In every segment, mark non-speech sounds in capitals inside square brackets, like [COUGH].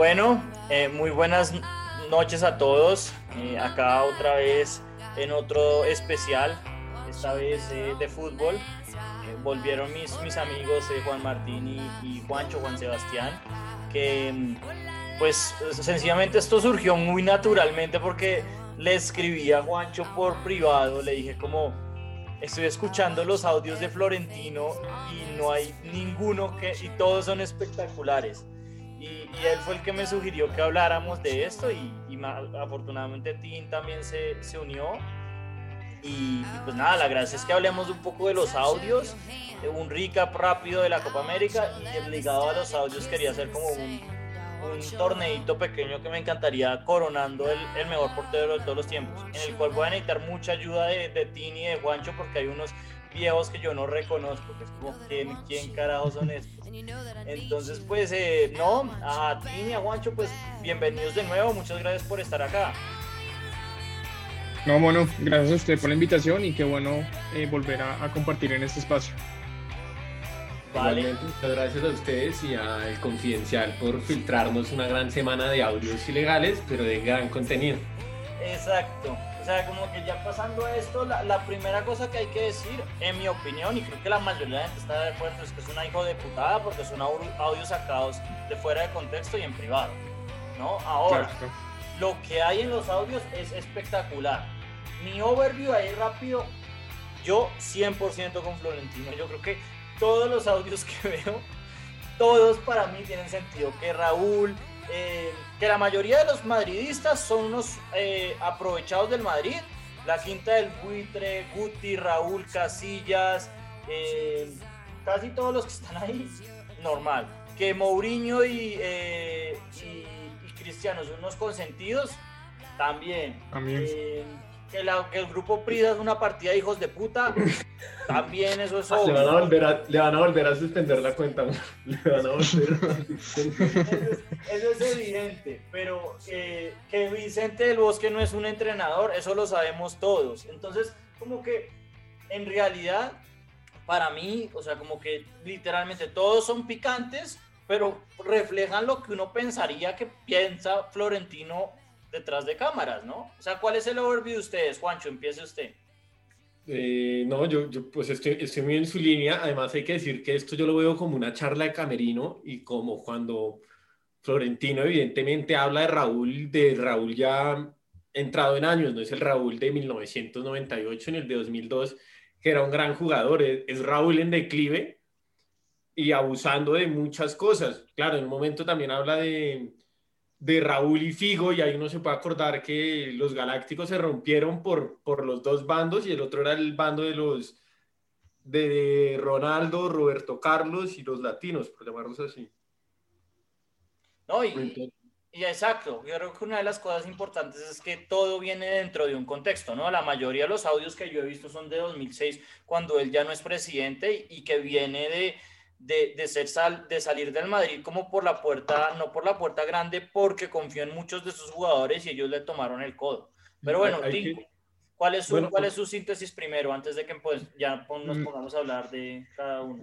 Bueno, eh, muy buenas noches a todos. Eh, acá otra vez en otro especial, esta vez eh, de fútbol. volvieron mis, mis amigos Juan Martín y, y, Juancho, Juan Sebastián, que pues sencillamente esto surgió muy naturalmente porque le escribí a Juancho por privado, le dije como estoy escuchando los audios de Florentino y no hay ninguno que, y todos son espectaculares. Y, él fue el que me sugirió que habláramos de esto y, afortunadamente Tim también se, se unió. Y, pues nada, la gracia es que hablemos un poco de los audios, un recap rápido de la Copa América y ligado a los audios quería hacer como un, un torneito pequeño que me encantaría coronando el, mejor portero de todos los tiempos, en el cual voy a necesitar mucha ayuda de, de y de Juancho porque hay unos viejos que yo no reconozco, que es como, ¿quién, quién carajos son [LAUGHS] estos? Entonces, pues, eh, no, a ti y a Juancho, pues, bienvenidos de nuevo, muchas gracias por estar acá. No, bueno, gracias a usted por la invitación y qué bueno eh, volver a, a, compartir en este espacio. Vale. muchas gracias a ustedes y al Confidencial por filtrarnos una gran semana de audios ilegales, pero de gran contenido. Exacto. Sea, como que ya pasando esto, la, la, primera cosa que hay que decir, en mi opinión, y creo que la mayoría de gente está de acuerdo, es que es una hijo de putada porque son audios sacados de fuera de contexto y en privado. ¿No? Ahora, lo que hay en los audios es espectacular. Mi overview ahí rápido, yo 100% con Florentino. Yo creo que todos los audios que [LAUGHS] veo, todos para mí tienen sentido. Que Raúl, eh, que la mayoría de los madridistas son unos eh, aprovechados del Madrid. La quinta del buitre, Guti, Raúl, Casillas, eh, casi todos los que están ahí, normal. Que Mourinho y, y, Cristiano son unos consentidos, también. También que, el grupo Prida es una partida de hijos de puta, también eso es obvio. Le van a volver a, le van a, volver a suspender la cuenta. Le van a volver a eso, es, evidente, pero que Vicente del Bosque no es un entrenador, eso lo sabemos todos. Entonces, como que en realidad, para mí, o sea, como que literalmente todos son picantes, pero reflejan lo que uno pensaría que piensa Florentino detrás de cámaras, ¿no? O sea, ¿cuál es el overview de ustedes? Juancho, empiece usted. Eh, no, yo, yo, pues estoy, estoy muy en su línea. Además hay que decir que esto yo lo veo como una charla de camerino y como cuando Florentino evidentemente habla de Raúl, de Raúl ya entrado en años, no es el Raúl de 1998 ni el de 2002, que era un gran jugador, es, es Raúl en declive y abusando de muchas cosas. Claro, en un momento también habla de, de Raúl y Figo, y ahí uno se puede acordar que los galácticos se rompieron por, por los dos bandos, y el otro era el bando de los de Ronaldo, Roberto Carlos y los latinos, por llamarlos así. No, y, y, exacto, yo creo que una de las cosas importantes es que todo viene dentro de un contexto, ¿no? La mayoría de los audios que yo he visto son de 2006, cuando él ya no es presidente y que viene de, de, de, ser sal, de salir del Madrid como por la puerta, no por la puerta grande, porque confió en muchos de sus jugadores y ellos le tomaron el codo. Pero bueno, ¿cuál, es su, ¿cuál pues es su síntesis primero, antes de que pues, ya nos mm. pongamos a hablar de cada uno?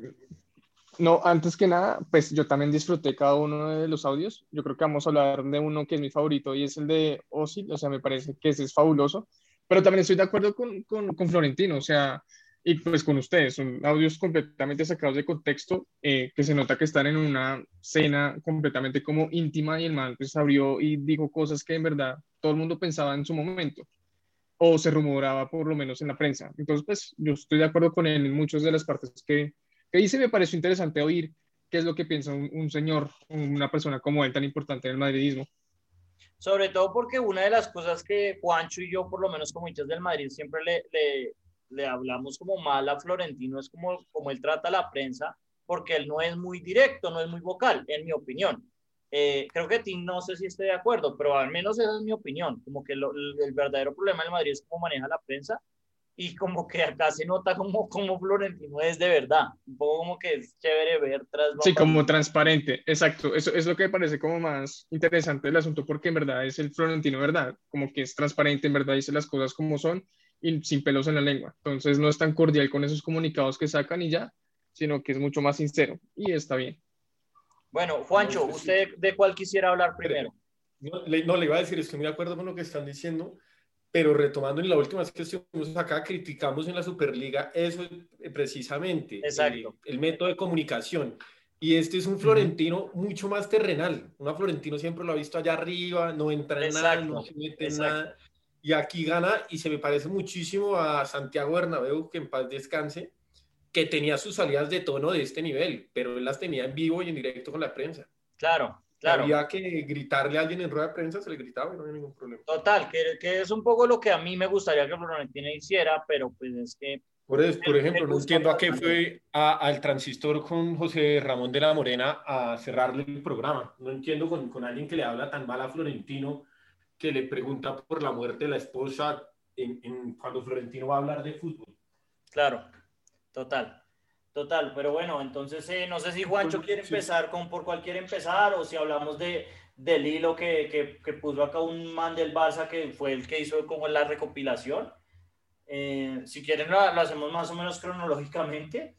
No, antes que nada, pues yo también disfruté cada uno de los audios. Yo creo que vamos a hablar de uno que es mi favorito y es el de Ozil, o sea, me parece que ese es fabuloso. Pero también estoy de acuerdo con, con, con Florentino, o sea, y pues con ustedes, son audios completamente sacados de contexto, eh, que se nota que están en una cena completamente como íntima y el man pues abrió y dijo cosas que en verdad todo el mundo pensaba en su momento, o se rumoraba por lo menos en la prensa. Entonces, pues yo estoy de acuerdo con él en muchas de las partes que, que dice, me pareció interesante oír qué es lo que piensa un, señor, una persona como él tan importante en el madridismo. Sobre todo porque una de las cosas que Juancho y yo, por lo menos como hinchas del Madrid, siempre le, le le hablamos como mal a Florentino, es como, como él trata a la prensa, porque él no es muy directo, no es muy vocal, en mi opinión. Eh, creo que Tim no sé si esté de acuerdo, pero al menos esa es mi opinión, como que el, verdadero problema del Madrid es cómo maneja la prensa y como que acá se nota como, como Florentino es de verdad, un poco como que es chévere ver tras... Sí, como transparente, exacto, eso es lo que me parece como más interesante del asunto porque en verdad es el Florentino, ¿verdad? Como que es transparente, en verdad dice las cosas como son y sin pelos en la lengua. Entonces no es tan cordial con esos comunicados que sacan y ya, sino que es mucho más sincero y está bien. Bueno, Juancho, ¿usted de cuál quisiera hablar primero? No le, no, le iba a decir, estoy muy de acuerdo con lo que están diciendo, pero retomando en la última vez que estuvimos acá, criticamos en la Superliga eso eh, precisamente, Exacto. El, el método de comunicación. Y este es un Florentino mucho más terrenal. Una Florentino siempre lo ha visto allá arriba, no entra en nada, no se mete en nada. Y aquí gana y se me parece muchísimo a Santiago Bernabéu, que en paz descanse, que tenía sus salidas de tono de este nivel, pero él las tenía en vivo y en directo con la prensa. Claro, claro. Había que gritarle a alguien en rueda de prensa, se le gritaba y no había ningún problema. Total, que, que es un poco lo que a mí me gustaría que Florentino hiciera, pero pues es que por, eso, por ejemplo, no entiendo a qué fue al transistor con José Ramón de la Morena a cerrarle el programa. No entiendo con, con, alguien que le habla tan mal a Florentino, que le pregunta por la muerte de la esposa en, en, cuando Florentino va a hablar de fútbol. Claro, total. Total, pero bueno, entonces eh, no sé si Juancho quiere empezar con por cuál quiere empezar o si hablamos de, del hilo que, que, que puso acá un man del Barça que fue el que hizo como la recopilación. Eh, si quieren, lo, lo, hacemos más o menos cronológicamente.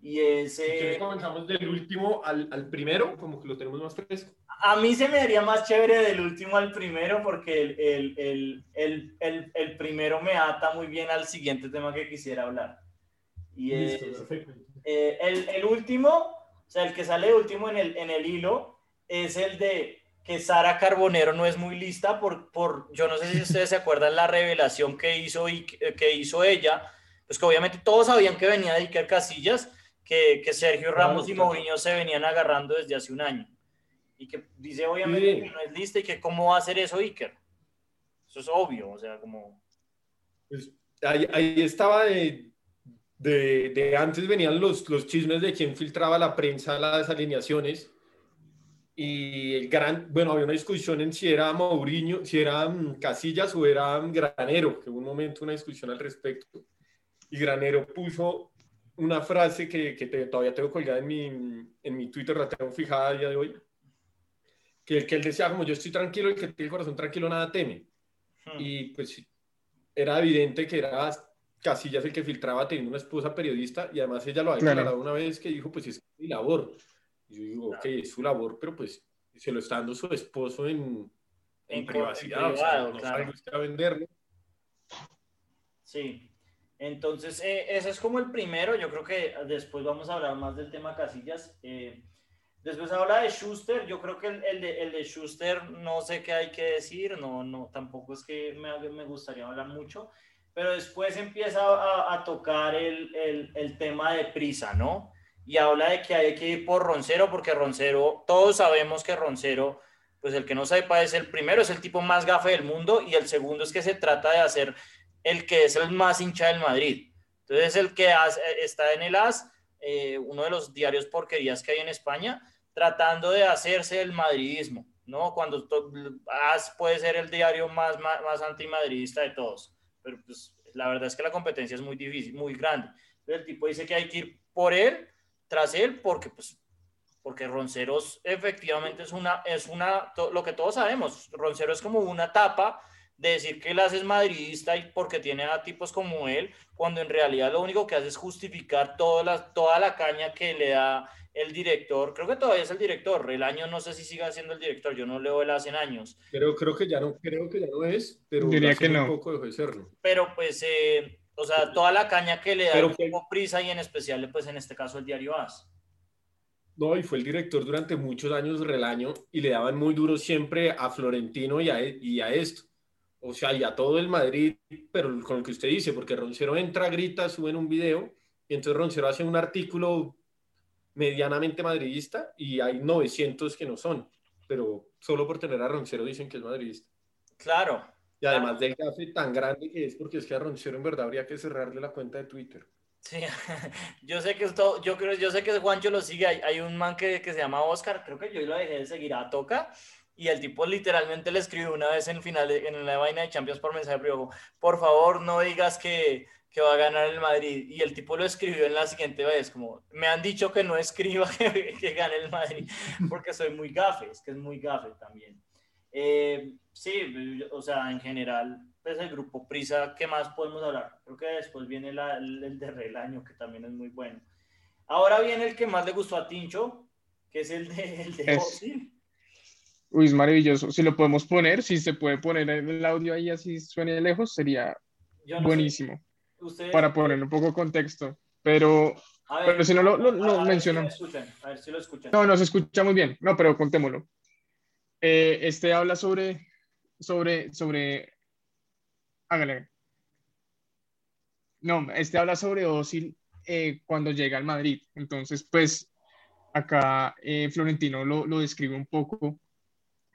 Y ese. Si comenzamos del último al, al, primero, como que lo tenemos más fresco. A mí se me haría más chévere del último al primero, porque el, el, el, el, primero me ata muy bien al siguiente tema que quisiera hablar. Y es, Listo, eh, el, el último, o sea, el que sale último en el, en el hilo, es el de que Sara Carbonero no es muy lista por, por, yo no sé si ustedes se acuerdan la revelación que hizo, y, que hizo ella, pues que obviamente todos sabían que venía de Iker Casillas, que, que Sergio Ramos y Mourinho se venían agarrando desde hace un año. Y que dice obviamente sí. que no es lista y que cómo va a hacer eso Iker. Eso es obvio, o sea, como... Pues ahí, ahí estaba de, de, de, antes venían los, los chismes de quién filtraba la prensa las alineaciones y el gran, bueno, había una discusión en si era Mourinho, si era um, Casillas o era um, Granero, que hubo un momento una discusión al respecto. Y Granero puso una frase que, que te, todavía tengo colgada en mi, en mi Twitter, la tengo fijada a día de hoy, que, que él decía, como yo estoy tranquilo, el que tiene el corazón tranquilo nada teme. Hmm. Y pues era evidente que era Casillas el que filtraba teniendo una esposa periodista y además ella lo había claro. declarado una vez que dijo, pues es mi labor. Y yo digo, ok, es su labor, pero pues se lo está dando su esposo en, en, en privacidad, en privado, o sea, no claro. usted a venderlo. Sí, entonces eh, ese es como el primero, yo creo que después vamos a hablar más del tema Casillas. Eh, después habla de Schuster, yo creo que el, el, de, el de Schuster no sé qué hay que decir, no, no, tampoco es que me, me gustaría hablar mucho, pero después empieza a, a tocar el, el, tema de prisa, ¿no? y habla de que hay que ir por Roncero, porque Roncero, todos sabemos que Roncero, pues el que no sepa es el primero, es el tipo más gafe del mundo, y el segundo es que se trata de hacer el que es el más hincha del Madrid. Entonces, el que hace, está en el AS, eh, uno de los diarios porquerías que hay en España, tratando de hacerse el madridismo, ¿no? Cuando AS puede ser el diario más, más, más antimadridista de todos, pero pues la verdad es que la competencia es muy difícil, muy grande. Entonces, el tipo dice que hay que ir por él, tras él porque pues porque Ronceros efectivamente es una es una lo que todos sabemos Roncero es como una tapa de decir que él es madridista y porque tiene a tipos como él cuando en realidad lo único que hace es justificar toda la, toda la caña que le da el director. Creo que todavía es el director. El año no sé si siga siendo el director. Yo no leo él hace años. Pero creo que ya no creo que ya no es pero diría que no. poco dejó de serlo. Pero pues eh, o sea, toda la caña que le da Pero, el Prisa y en especial, pues en este caso el diario AS. No, y fue el director durante muchos años Relaño y le daban muy duro siempre a Florentino y a, y a esto. O sea, y a todo el Madrid, pero con lo que usted dice, porque Roncero entra, grita, sube en un video, y entonces Roncero hace un artículo medianamente madridista y hay 900 que no son, pero solo por tener a Roncero dicen que es madridista. Claro, y además del gafe tan grande que es, porque es que a Roncero en verdad habría que cerrarle la cuenta de Twitter. Sí, [LAUGHS] yo sé que esto, yo creo, yo sé que Juancho lo sigue, hay, hay un man que, que, se llama Oscar, creo que yo lo dejé de seguir a Toca, y el tipo literalmente le escribió una vez en final, en la vaina de Champions por mensaje privado, por favor no digas que, que va a ganar el Madrid, y el tipo lo escribió en la siguiente vez, como, me han dicho que no escriba [LAUGHS] que, que gane el Madrid, porque soy muy gafe, es que es muy gafe también. Eh, sí, o sea, en general, pues el grupo Prisa, ¿qué más podemos hablar? Creo que después viene la, el, el de Relaño, que también es muy bueno. Ahora viene el que más le gustó a Tincho, que es el de, el de Uy, es maravilloso. Si lo podemos poner, si se puede poner el audio ahí así suene lejos, sería buenísimo. Para poner un poco de contexto. Pero, pero si no lo, lo, a ver si lo escuchan. No, no se escucha muy bien. No, pero contémoslo. Eh, este habla sobre, sobre, sobre. Hágale. No, este habla sobre Osil eh, cuando llega al Madrid. Entonces, pues, acá eh, Florentino lo, lo describe un poco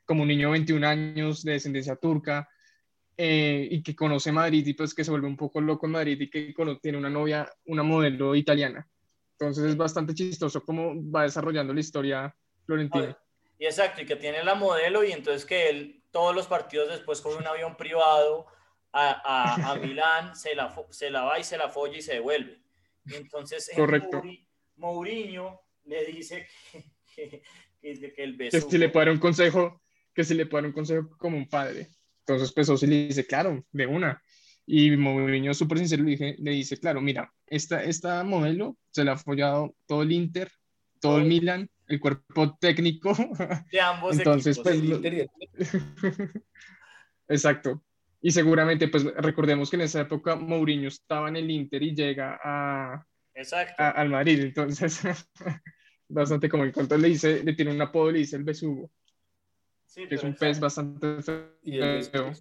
como un niño de 21 años de descendencia turca eh, y que conoce Madrid y pues que se vuelve un poco loco en Madrid y que tiene una novia, una modelo italiana. Entonces es bastante chistoso cómo va desarrollando la historia Florentino. Y exacto, y que tiene la modelo y entonces que él todos los partidos después con un avión privado a, a, a [LAUGHS] Milán, se la, se la va y se la folla y se devuelve. Y entonces Correcto. Mourinho le dice que, que, que, el beso... Que si le puede dar un consejo, que si le puede dar un consejo como un padre. Entonces, pues Ozil le dice, claro, de una. Y Mourinho, súper sincero, le, le dice, claro, mira, esta, esta modelo se la ha follado todo el Inter, todo el Milan, el cuerpo técnico. [LAUGHS] De ambos [LAUGHS] Entonces, pues, [LAUGHS] Exacto. Y seguramente, pues recordemos que en esa época Mourinho estaba en el Inter y llega a, Exacto. al Madrid. Entonces, bastante como en cuanto le dice, le tiene un apodo, le dice el besugo que es un pez bastante feo.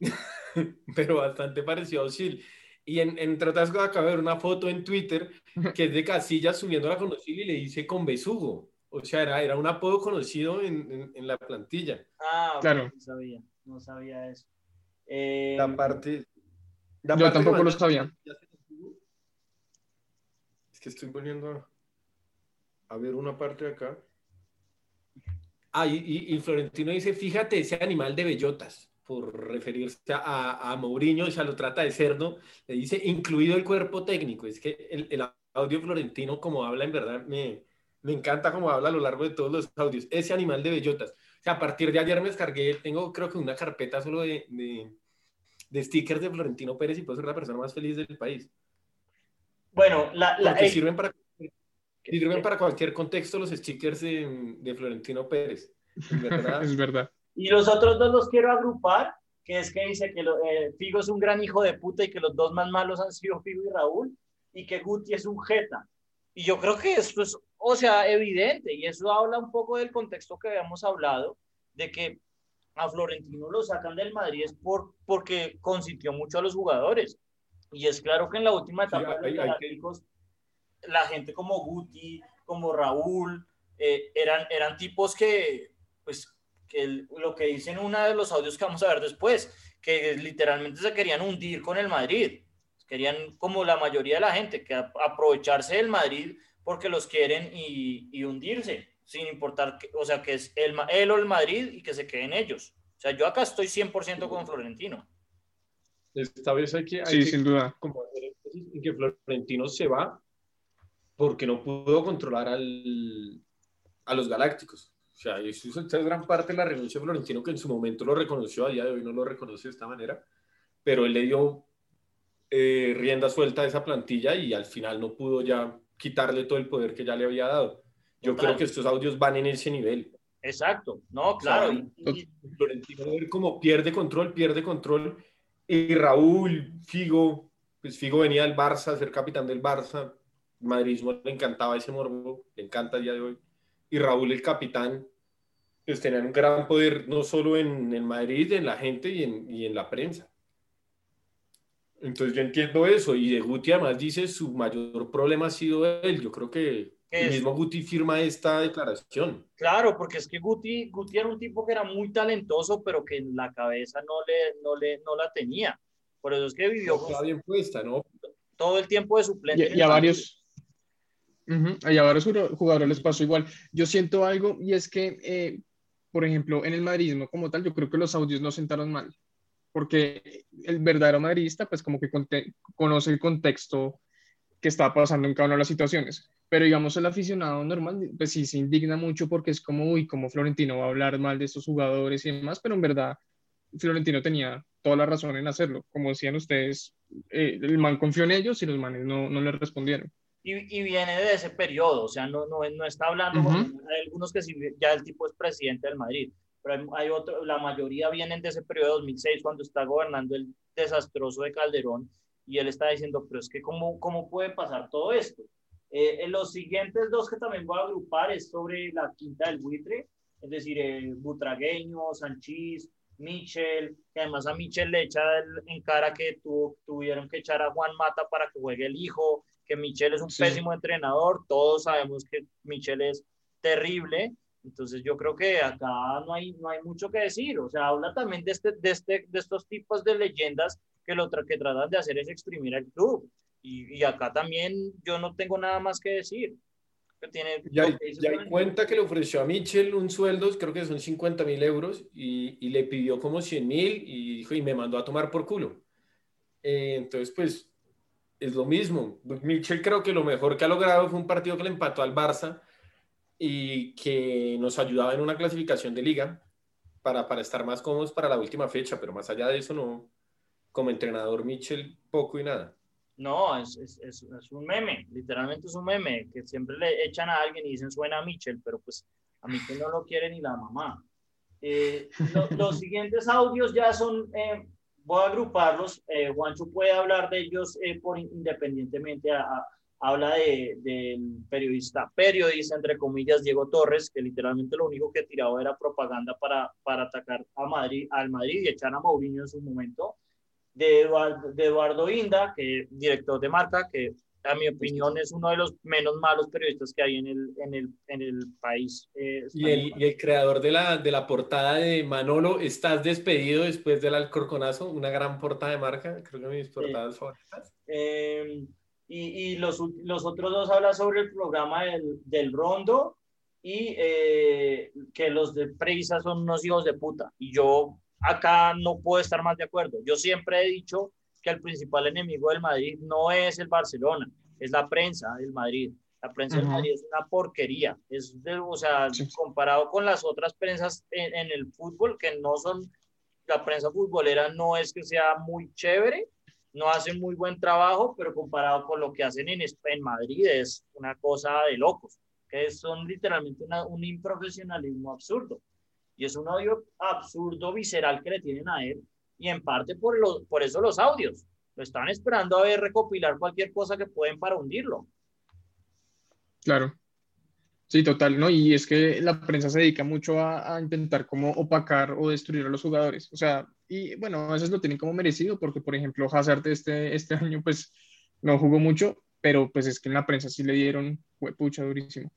[LAUGHS] pero bastante parecido a Osil. Y en, entre otras cosas, acabo de ver una foto en Twitter [LAUGHS] que es de Casillas subiéndola con Osil y le dice con besugo. O sea, era, era un apodo conocido en, en, la plantilla. Ah, claro. No sabía, no sabía eso. Eh, la parte. yo tampoco lo sabía. Es que estoy poniendo a ver una parte de acá. Ah, y, Florentino dice, fíjate ese animal de bellotas, por referirse a, a Mourinho, y se lo trata de cerdo, le dice, incluido el cuerpo técnico. Es que el, el audio florentino, como habla, en verdad, me, me encanta como habla a lo largo de todos los audios. Ese animal de bellotas. O sea, a partir de ayer me descargué, tengo creo que una carpeta solo de, de, de stickers de Florentino Pérez y puedo ser la persona más feliz del país. Bueno, la, la Porque sirven para Sirven para cualquier contexto los stickers de, de Florentino Pérez. [LAUGHS] es verdad. Y los otros dos los quiero agrupar, que es que dice que lo, eh, Figo es un gran hijo de puta y que los dos más malos han sido Figo y Raúl, y que Guti es un jeta. Y yo creo que esto es, o sea, evidente, y eso habla un poco del contexto que habíamos hablado, de que a Florentino lo sacan del Madrid es por, porque consintió mucho a los jugadores. Y es claro que en la última etapa de los la gente como Guti, como Raúl, eh, eran, eran tipos que, pues, que lo que dicen en uno de los audios que vamos a ver después, que literalmente se querían hundir con el Madrid. Querían, como la mayoría de la gente, que aprovecharse del Madrid porque los quieren y, hundirse, sin importar, o sea, que es el, él o el Madrid y que se queden ellos. O sea, yo acá estoy 100% con Florentino. Esta vez hay que, sí, sin duda. en que Florentino se va porque no pudo controlar al, a los Galácticos. O sea, eso es gran parte de la renuncia de Florentino, que en su momento lo reconoció, a día de hoy no lo reconoce de esta manera, pero él le dio eh, rienda suelta a esa plantilla y al final no pudo ya quitarle todo el poder que ya le había dado. Yo creo que estos audios van en ese nivel. Exacto, no, claro. Florentino como pierde control, pierde control. Y Raúl, Figo, pues Figo venía del Barça, a ser capitán del Barça, madridismo le encantaba ese morbo, le encanta el día de hoy. Y Raúl, el capitán, pues tenían un gran poder no solo en, en Madrid, en la gente y en, y en, la prensa. Entonces yo entiendo eso. Y de Guti además dice su mayor problema ha sido él. Yo creo que el mismo Guti firma esta declaración. Claro, porque es que Guti, Guti era un tipo que era muy talentoso, pero que en la cabeza no, le, no, le, no la tenía. Por eso es que vivió... No, bien puesta, ¿no? Todo el tiempo de suplente. Y, y a varios y a varios jugadores les pasó igual. Yo siento algo y es que, eh, por ejemplo, en el madridismo como tal, yo creo que los audios no sentaron mal, porque el verdadero madridista, pues como que conoce el contexto que está pasando en cada una de las situaciones. Pero digamos, el aficionado normal, pues sí se indigna mucho porque es como, uy, como Florentino va a hablar mal de estos jugadores y demás, pero en verdad Florentino tenía toda la razón en hacerlo. Como decían ustedes, eh, el man confió en ellos y los manes no, no le respondieron. Y, viene de ese periodo, o sea, no, no, no está hablando, hay algunos que ya el tipo es presidente del Madrid, pero hay, otro, la mayoría vienen de ese periodo de 2006 cuando está gobernando el desastroso de Calderón y él está diciendo, pero es que cómo, cómo puede pasar todo esto. Eh, en los siguientes dos que también voy a agrupar es sobre la quinta del buitre, es decir, eh, Butragueño, Sanchís, Michel, que además a Michel le echa en cara que tuvieron que echar a Juan Mata para que juegue el hijo, que Michel es un pésimo entrenador, todos sabemos que Michel es terrible, entonces yo creo que acá no hay, no hay mucho que decir, o sea, habla también de, este, de, este, de estos tipos de leyendas que lo que tratan de hacer es exprimir al club, y, y acá también yo no tengo nada más que decir. Tiene, ya, ya cuenta que le ofreció a Michel un sueldo, creo que son 50 mil euros, y, y, le pidió como 100 mil y dijo, y me mandó a tomar por culo. Eh, entonces, pues, es lo mismo. Michel creo que lo mejor que ha logrado fue un partido que le empató al Barça y que nos ayudaba en una clasificación de liga para, para estar más cómodos para la última fecha, pero más allá de eso, no, como entrenador Michel, poco y nada. No, es, es, es, un meme, literalmente es un meme, que siempre le echan a alguien y dicen suena a Michel, pero pues a Michel no lo quiere ni la mamá. Eh, los siguientes audios ya son eh, voy a agruparlos. Eh, Juancho puede hablar de ellos eh, por independientemente. habla del de, periodista, periodista entre comillas, Diego Torres, que literalmente lo único que tiraba era propaganda para, para atacar a Madrid, al Madrid y echar a Mourinho en su momento. De Eduardo, de Eduardo Inda, que director de marca, que a mi opinión, es uno de los menos malos periodistas que hay en el, en el, en el país. Eh, y, el, y, el, creador de la, de la portada de Manolo, estás despedido después del Alcorconazo, una gran portada de marca, creo que mis portadas favoritas. Em, y, y los, los, otros dos hablan sobre el programa del, del Rondo y eh, que los de Prisa son unos hijos de puta. Y yo acá no puedo estar más de acuerdo. Yo siempre he dicho que el principal enemigo del Madrid no es el Barcelona, es la prensa del Madrid. La prensa del Madrid es una porquería. Es o sea, comparado con las otras prensas en, el fútbol, que no son, la prensa futbolera no es que sea muy chévere, no hacen muy buen trabajo, pero comparado con lo que hacen en, en Madrid es una cosa de locos, que son literalmente un improfesionalismo absurdo. Y es un odio absurdo, visceral que le tienen a él, y en parte por, lo, por eso los audios. Lo están esperando a ver recopilar cualquier cosa que pueden para hundirlo. Claro. Sí, total, ¿no? Y es que la prensa se dedica mucho a, intentar como opacar o destruir a los jugadores. O sea, y bueno, a veces lo tienen como merecido porque, por ejemplo, Hazard este, este [LAUGHS] año pues no jugó mucho, pero pues es que en la prensa sí le dieron pucha durísimo.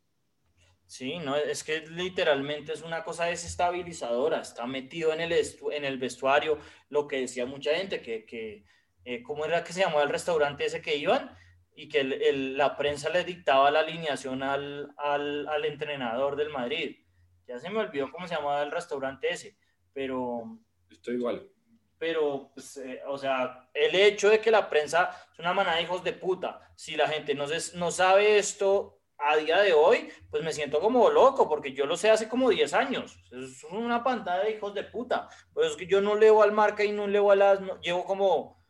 Sí, no, es que literalmente es una cosa desestabilizadora, está metido en el, en el vestuario, lo que decía mucha gente, que, que eh, ¿cómo era que se llamaba el restaurante ese que iban? Y que la prensa le dictaba la alineación al, al, al, entrenador del Madrid. Ya se me olvidó cómo se llamaba el restaurante ese, pero... Estoy igual. Pero, pues, eh, o sea, el hecho de que la prensa es una manada de hijos de puta, si la gente no, no sabe esto, a día de hoy, pues me siento como loco, porque yo lo sé hace como 10 años. Es una pantalla de hijos de puta. Pues es que yo no leo al marca y no leo a las. llevo como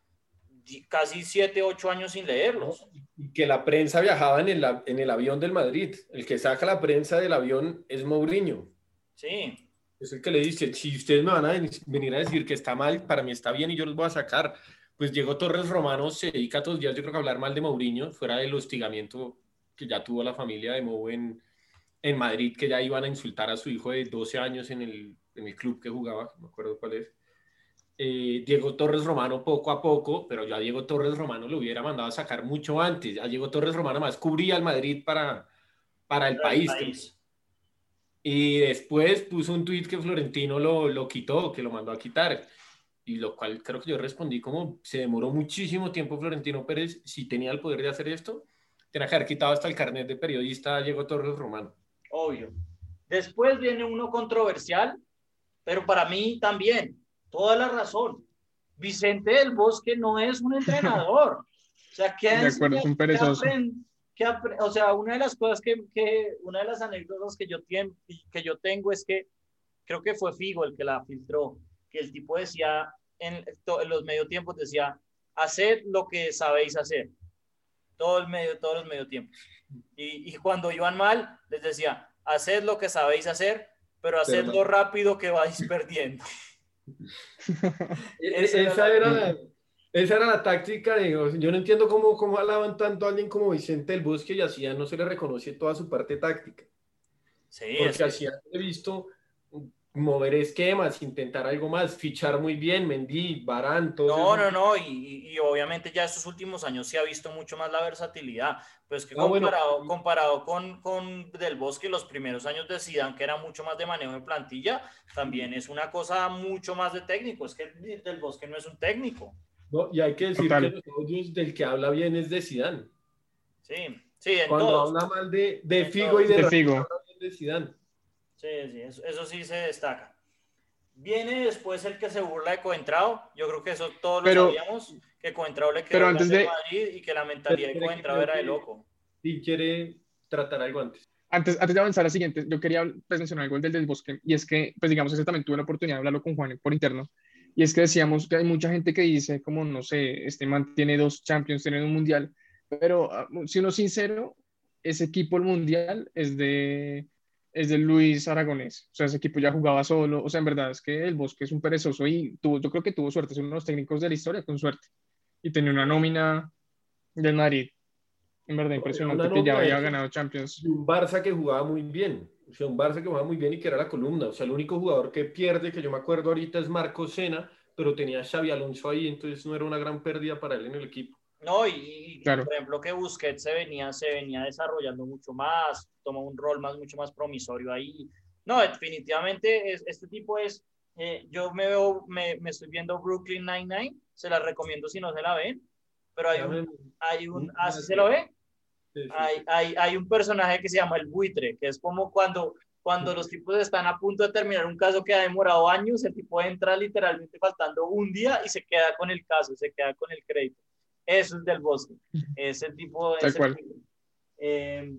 casi 7, 8 años sin leerlos. Y que la prensa viajaba en el, en el avión del Madrid. El que saca la prensa del avión es Mourinho. Sí. Es el que le dice: si ustedes me van a venir a decir que está mal, para mí está bien y yo los voy a sacar. Pues Diego Torres Romano se dedica todos los días, yo creo que a hablar mal de Mourinho, fuera del hostigamiento que ya tuvo la familia de Mou en, en, Madrid, que ya iban a insultar a su hijo de 12 años en el, en el club que jugaba, no me acuerdo cuál es. Eh, Diego Torres Romano poco a poco, pero yo a Diego Torres Romano lo hubiera mandado a sacar mucho antes. A Diego Torres Romano más cubría al Madrid para, para el, país. Y después puso un tuit que Florentino lo, lo quitó, que lo mandó a quitar. Y lo cual creo que yo respondí como se demoró muchísimo tiempo Florentino Pérez si tenía el poder de hacer esto tiene que haber quitado hasta el carnet de periodista Diego Torres Romano. Obvio. Después viene uno controversial, pero para mí también, toda la razón. Vicente del Bosque no es un entrenador. o sea, que [LAUGHS] de acuerdo, es un perezoso. o sea, una de las cosas que, que una de las anécdotas que yo, que yo tengo es que creo que fue Figo el que la filtró, que el tipo decía en, en los medio tiempos decía, haced lo que sabéis hacer todo el medio, todos los medio tiempos. Y, y cuando iban mal, les decía, haced lo que sabéis hacer, pero hacedlo rápido que vais [LAUGHS] perdiendo. E-, esa, era la, esa era la táctica. De, yo no entiendo cómo, cómo alaban tanto a alguien como Vicente del Bosque y hacía no se le reconoce toda su parte táctica. Sí, Porque así he visto mover esquemas, intentar algo más, fichar muy bien, Mendy, Barán, todo No, no, no, y, y, obviamente ya estos últimos años se ha visto mucho más la versatilidad, pues que ah, comparado, comparado con, con Del Bosque, los primeros años de Zidane, que era mucho más de manejo de plantilla, también es una cosa mucho más de técnico, es que Del Bosque no es un técnico. No, y hay que decir que los audios del que habla bien es de Zidane. Sí, sí, en Cuando habla mal de, de Figo y de, de Figo. de Zidane. Sí, sí, eso, sí se destaca. Viene después el que se burla de Coentrao. Yo creo que eso todos lo sabíamos, que Coentrao le quedó pero antes de Madrid y que la mentalidad de Coentrao era de loco. Y quiere tratar algo antes. Antes, antes de avanzar a la siguiente, yo quería pues, mencionar algo del del Bosque, y es que, pues digamos, ese también tuve la oportunidad de hablarlo con Juan por interno, y es que decíamos que hay mucha gente que dice, como, no sé, este man tiene dos Champions, tiene un Mundial, pero ah, si uno es sincero, ese equipo, el Mundial, es de, es de Luis Aragonés. O sea, ese equipo ya jugaba solo. O sea, en verdad es que el Bosque es un perezoso y tuvo, yo creo que tuvo suerte. Es uno de los técnicos de la historia con suerte. Y tenía una nómina del Madrid. En verdad, impresionante que ya había ganado Champions. Un Barça que jugaba muy bien. O sea, un Barça que jugaba muy bien y que era la columna. O sea, el único jugador que pierde, que yo me acuerdo ahorita, es Marco Sena, pero tenía Xavi Alonso ahí, entonces no era una gran pérdida para él en el equipo. No, y, por ejemplo que Busquets se venía, se venía desarrollando mucho más, tomó un rol más, mucho más promisorio ahí. No, definitivamente es, este tipo es, eh, yo me veo, me, me, estoy viendo Brooklyn Nine-Nine, se la recomiendo si no se la ven, pero hay un, hay un, ¿ah, se lo ve? Hay, hay, hay, un personaje que se llama el buitre, que es como cuando, cuando los tipos están a punto de terminar un caso que ha demorado años, el tipo entra literalmente faltando un día y se queda con el caso, se queda con el crédito. Eso es del bosque. Ese tipo de... Eh,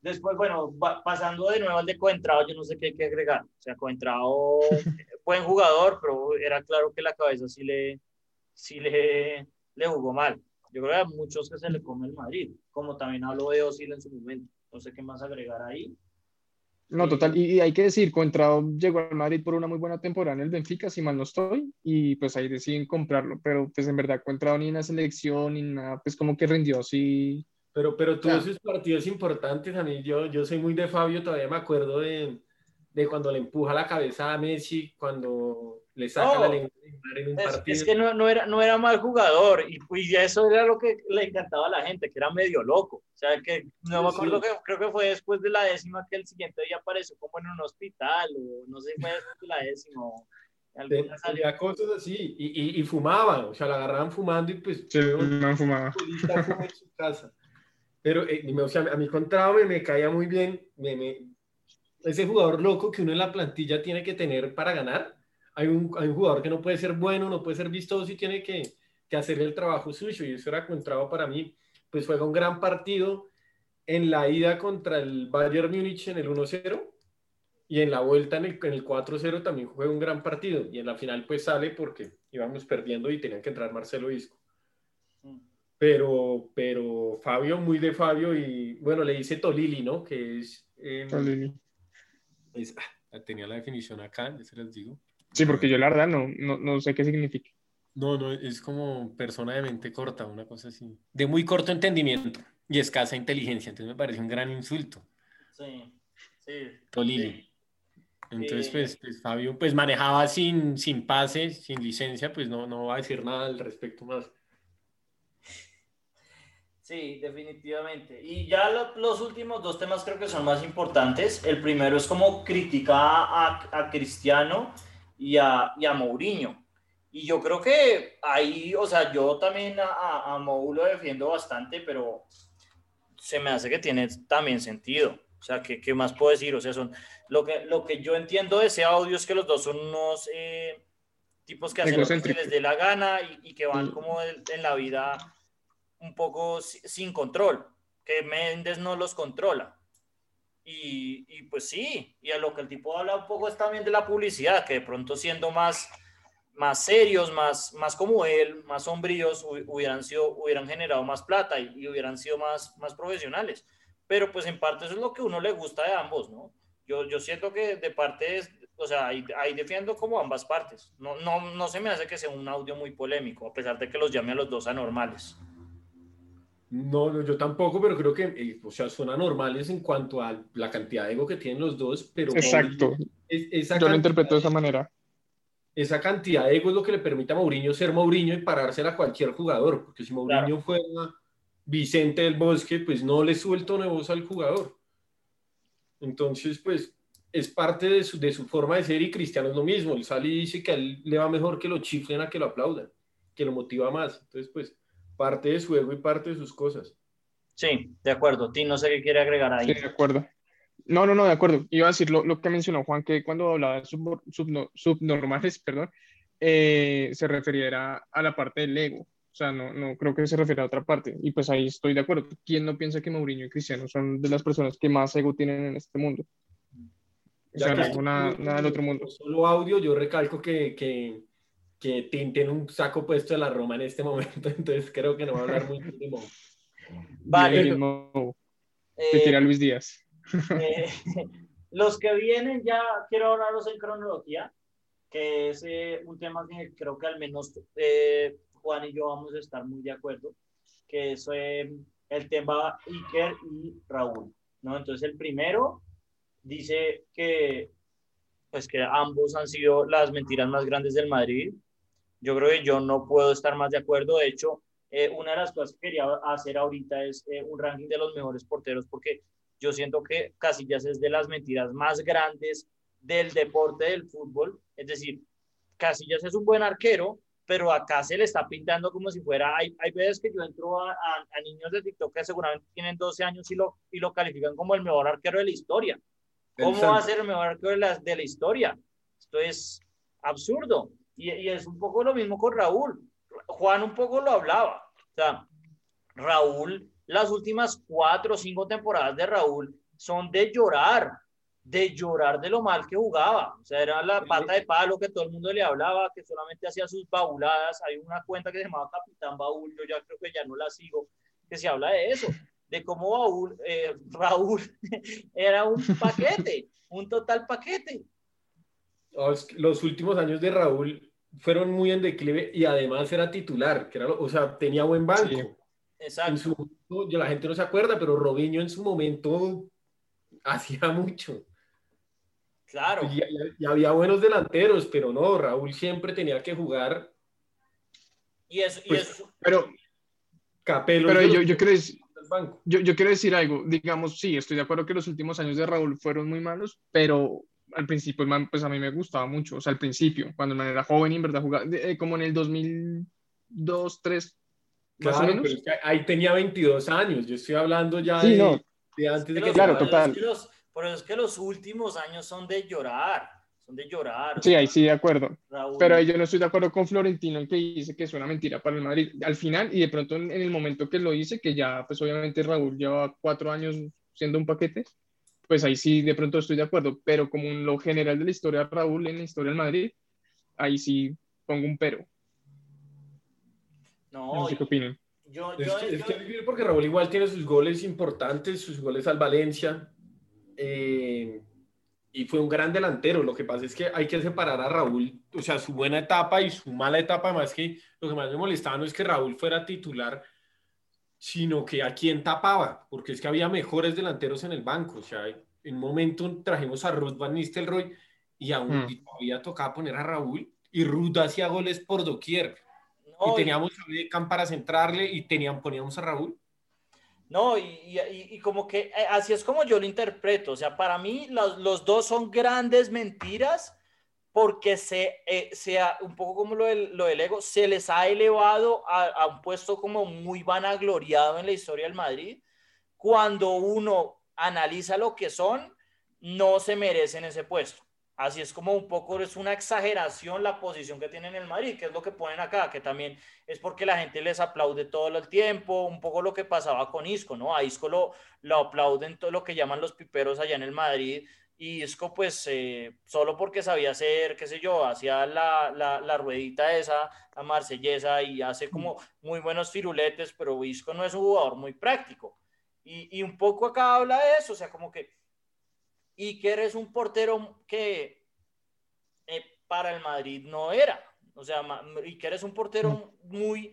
después, bueno, pasando de nuevo al de Coentrao, yo no sé qué hay que agregar. O sea, Coentrao, [LAUGHS] buen jugador, pero era claro que la cabeza sí le, sí le, le jugó mal. Yo creo que a muchos que se le come el Madrid, como también hablo de Osil en su momento. No sé qué más agregar ahí. No, total, y, hay que decir, Contrado llegó al Madrid por una muy buena temporada en el Benfica, si mal no estoy, y pues ahí deciden comprarlo, pero pues en verdad Contrado ni en la selección ni nada, pues como que rindió así. Pero, pero tuvo sus partidos importantes, a mí yo, yo soy muy de Fabio, todavía me acuerdo de, de cuando le empuja la cabeza a Messi, cuando le saca la lengua en un es, partido. Es que no, no, era, no era mal jugador y, y, eso era lo que le encantaba a la gente, que era medio loco. O sea, que no me acuerdo que creo que fue después de la décima que el siguiente día apareció como en un hospital o no sé, fue después de la décima. Tenía cosas así y, y, fumaban, o sea, la agarraban fumando y pues. Sí, no fumaba. en su casa. Pero eh, o sea, a mí contrario me, me caía muy bien me, me, ese jugador loco que uno en la plantilla tiene que tener para ganar hay un, hay un, jugador que no puede ser bueno, no puede ser vistoso y tiene que, que hacer el trabajo suyo. Y eso era encontrado para mí. Pues fue un gran partido en la ida contra el Bayern Múnich en el 1-0 y en la vuelta en el, en el 4-0 también fue un gran partido. Y en la final pues sale porque íbamos perdiendo y tenían que entrar Marcelo Isco. Pero, pero Fabio, muy de Fabio y bueno, le dice Tolili, ¿no? Que es... Eh, Tolili. Ah, tenía la definición acá, ya se les digo. Sí, porque yo la verdad no, no, no sé qué significa. No, no, es como persona de mente corta, una cosa así. De muy corto entendimiento y escasa inteligencia. Entonces me parece un gran insulto. Sí, sí. Tolili. Entonces, pues, pues, Fabio pues manejaba sin, sin pase, sin licencia, pues no, no va a decir nada al respecto más. Sí, definitivamente. Y ya los últimos dos temas creo que son más importantes. El primero es como critica a, a Cristiano y a, y a Mourinho. Y yo creo que ahí, o sea, yo también a, a Mou lo defiendo bastante, pero se me hace que tiene también sentido. O sea, ¿qué, qué más puedo decir? O sea, son, lo, que, lo que yo entiendo de ese audio es que los dos son unos eh, tipos que hacen lo que les dé la gana y, y que van mm. como en la vida un poco sin control, que Méndez no los controla. Y, pues sí, y a lo que el tipo habla un poco es también de la publicidad, que de pronto siendo más, más serios, más, más como él, más sombríos, hubieran, sido, hubieran generado más plata y, hubieran sido más, más profesionales. Pero pues en parte eso es lo que uno le gusta de ambos, ¿no? Yo, yo siento que de parte, es, o sea, ahí, ahí, defiendo como ambas partes. No, no, no se me hace que sea un audio muy polémico, a pesar de que los llame a los dos anormales. No, yo tampoco, pero creo que, eh, o sea, son anormales en cuanto a la cantidad de ego que tienen los dos, pero... Exacto. yo lo interpreto de esa manera. Esa cantidad de ego es lo que le permite a Mourinho ser Mourinho y parársela a cualquier jugador, porque si Mourinho fuera Vicente del Bosque, pues no le sube el tono de voz al jugador. Entonces, pues, es parte de su, de su forma de ser y Cristiano es lo mismo. Él sale y dice que a él le va mejor que lo chiflen a que lo aplaudan, que lo motiva más. Entonces, pues parte de su ego y parte de sus cosas. Sí, de acuerdo. Tim, no sé qué quiere agregar ahí. Sí, de acuerdo. No, no, no, de acuerdo. Iba a decir lo, lo que mencionó Juan, que cuando hablaba de subnormales, [LAUGHS] perdón, eh, se refería a la parte del ego. O sea, no, no creo que se refiere a otra parte. Y pues ahí estoy de acuerdo. ¿Quién no piensa que Mourinho y Cristiano son de las personas que más ego tienen en este mundo? O sea, no nada, nada del otro mundo. Solo audio, yo recalco que, que que Tim tiene un saco puesto de la Roma en este momento, [LAUGHS] entonces creo que no va a hablar mucho de Mo. Vale. Eh, Luis Díaz. Eh, [LAUGHS] los que vienen ya quiero hablarlos en cronología, que es eh, un tema que creo que al menos Juan y yo vamos a estar muy de acuerdo, que es el tema Iker y Raúl. ¿no? Entonces el primero dice que pues que ambos han sido las mentiras más grandes del Madrid, yo creo que yo no puedo estar más de acuerdo. De hecho, eh, una de las cosas que quería hacer ahorita es eh, un ranking de los mejores porteros, porque yo siento que Casillas es de las mentiras más grandes del deporte del fútbol. Es decir, Casillas es un buen arquero, pero acá se le está pintando como si fuera, hay, hay veces que yo entro a, a, niños de TikTok que seguramente tienen 12 años y lo, y lo califican como el mejor arquero de la historia. ¿Cómo va a ser el mejor arquero de la, de la historia? Esto es absurdo. Y, es un poco lo mismo con Raúl. Juan un poco lo hablaba. O sea, Raúl, las últimas cuatro o cinco temporadas de Raúl son de llorar, de llorar de lo mal que jugaba. O sea, era la pata de palo que todo el mundo le hablaba, que solamente hacía sus bauladas. Hay una cuenta que se llamaba Capitán Baúl, yo ya creo que ya no la sigo, que se habla de eso, de cómo eh, [LAUGHS] Raúl [LAUGHS] era un paquete, un total paquete. Los últimos años de Raúl fueron muy en declive y además era titular, que era, o sea, tenía buen banco. Exacto. la gente no se acuerda, pero Robinho en su momento hacía mucho. Claro. Y, había buenos delanteros, pero no, Raúl siempre tenía que jugar. Y eso, y pues, eso... Pero, Capelo pero yo, yo, quiero decir, yo, yo quiero decir algo. Digamos, sí, estoy de acuerdo que los últimos años de Raúl fueron muy malos, pero al principio, pues a mí me gustaba mucho, o sea, al principio, cuando el man era joven y en verdad jugaba, eh, como en el 2002, 2003, más o menos. Pero ahí tenía 22 años, yo estoy hablando ya de, antes de que... Claro, total. por eso es que los últimos años son de llorar, son de llorar. Sí, ahí sí, de acuerdo. Pero yo no estoy de acuerdo con Florentino en que dice que es una mentira para el Madrid. Al final, y de pronto en, en el momento que lo dice, que ya, pues obviamente Raúl lleva cuatro años siendo un paquete, pues ahí sí de pronto estoy de acuerdo, pero como en lo general de la historia de Raúl, en la historia del Madrid, ahí sí pongo un pero. No, sé qué opinan. Yo, es, que porque Raúl igual tiene sus goles importantes, sus goles al Valencia, eh, y fue un gran delantero. Lo que pasa es que hay que separar a Raúl, o sea, su buena etapa y su mala etapa, más que lo que más me molestaba no es que Raúl fuera titular, sino que a quién tapaba, porque es que había mejores delanteros en el banco. O sea, en un momento trajimos a Ruth Van Nistelrooy y aún mm. todavía tocaba poner a Raúl y Ruth hacía goles por doquier. y teníamos a Beckham para centrarle y teníamos, poníamos a Raúl. No, y, y, como que eh, así es como yo lo interpreto. O sea, para mí los, los dos son grandes mentiras porque se, eh, sea un poco como lo del, lo del, ego, se les ha elevado a, a, un puesto como muy vanagloriado en la historia del Madrid. Cuando uno analiza lo que son, no se merecen ese puesto. Así es como un poco, es una exageración la posición que tienen en el Madrid, que es lo que ponen acá, que también es porque la gente les aplaude todo el tiempo, un poco lo que pasaba con Isco, ¿no? A Isco lo, lo aplauden todo lo que llaman los piperos allá en el Madrid, y Isco pues eh, solo porque sabía hacer, qué sé yo, hacía la, la, la, ruedita esa, la marsellesa y hace como muy buenos firuletes, pero Isco no es un jugador muy práctico. Y, y un poco acá habla de eso, o sea, como que Iker es un portero que eh, para el Madrid no era. O sea, Iker es un portero muy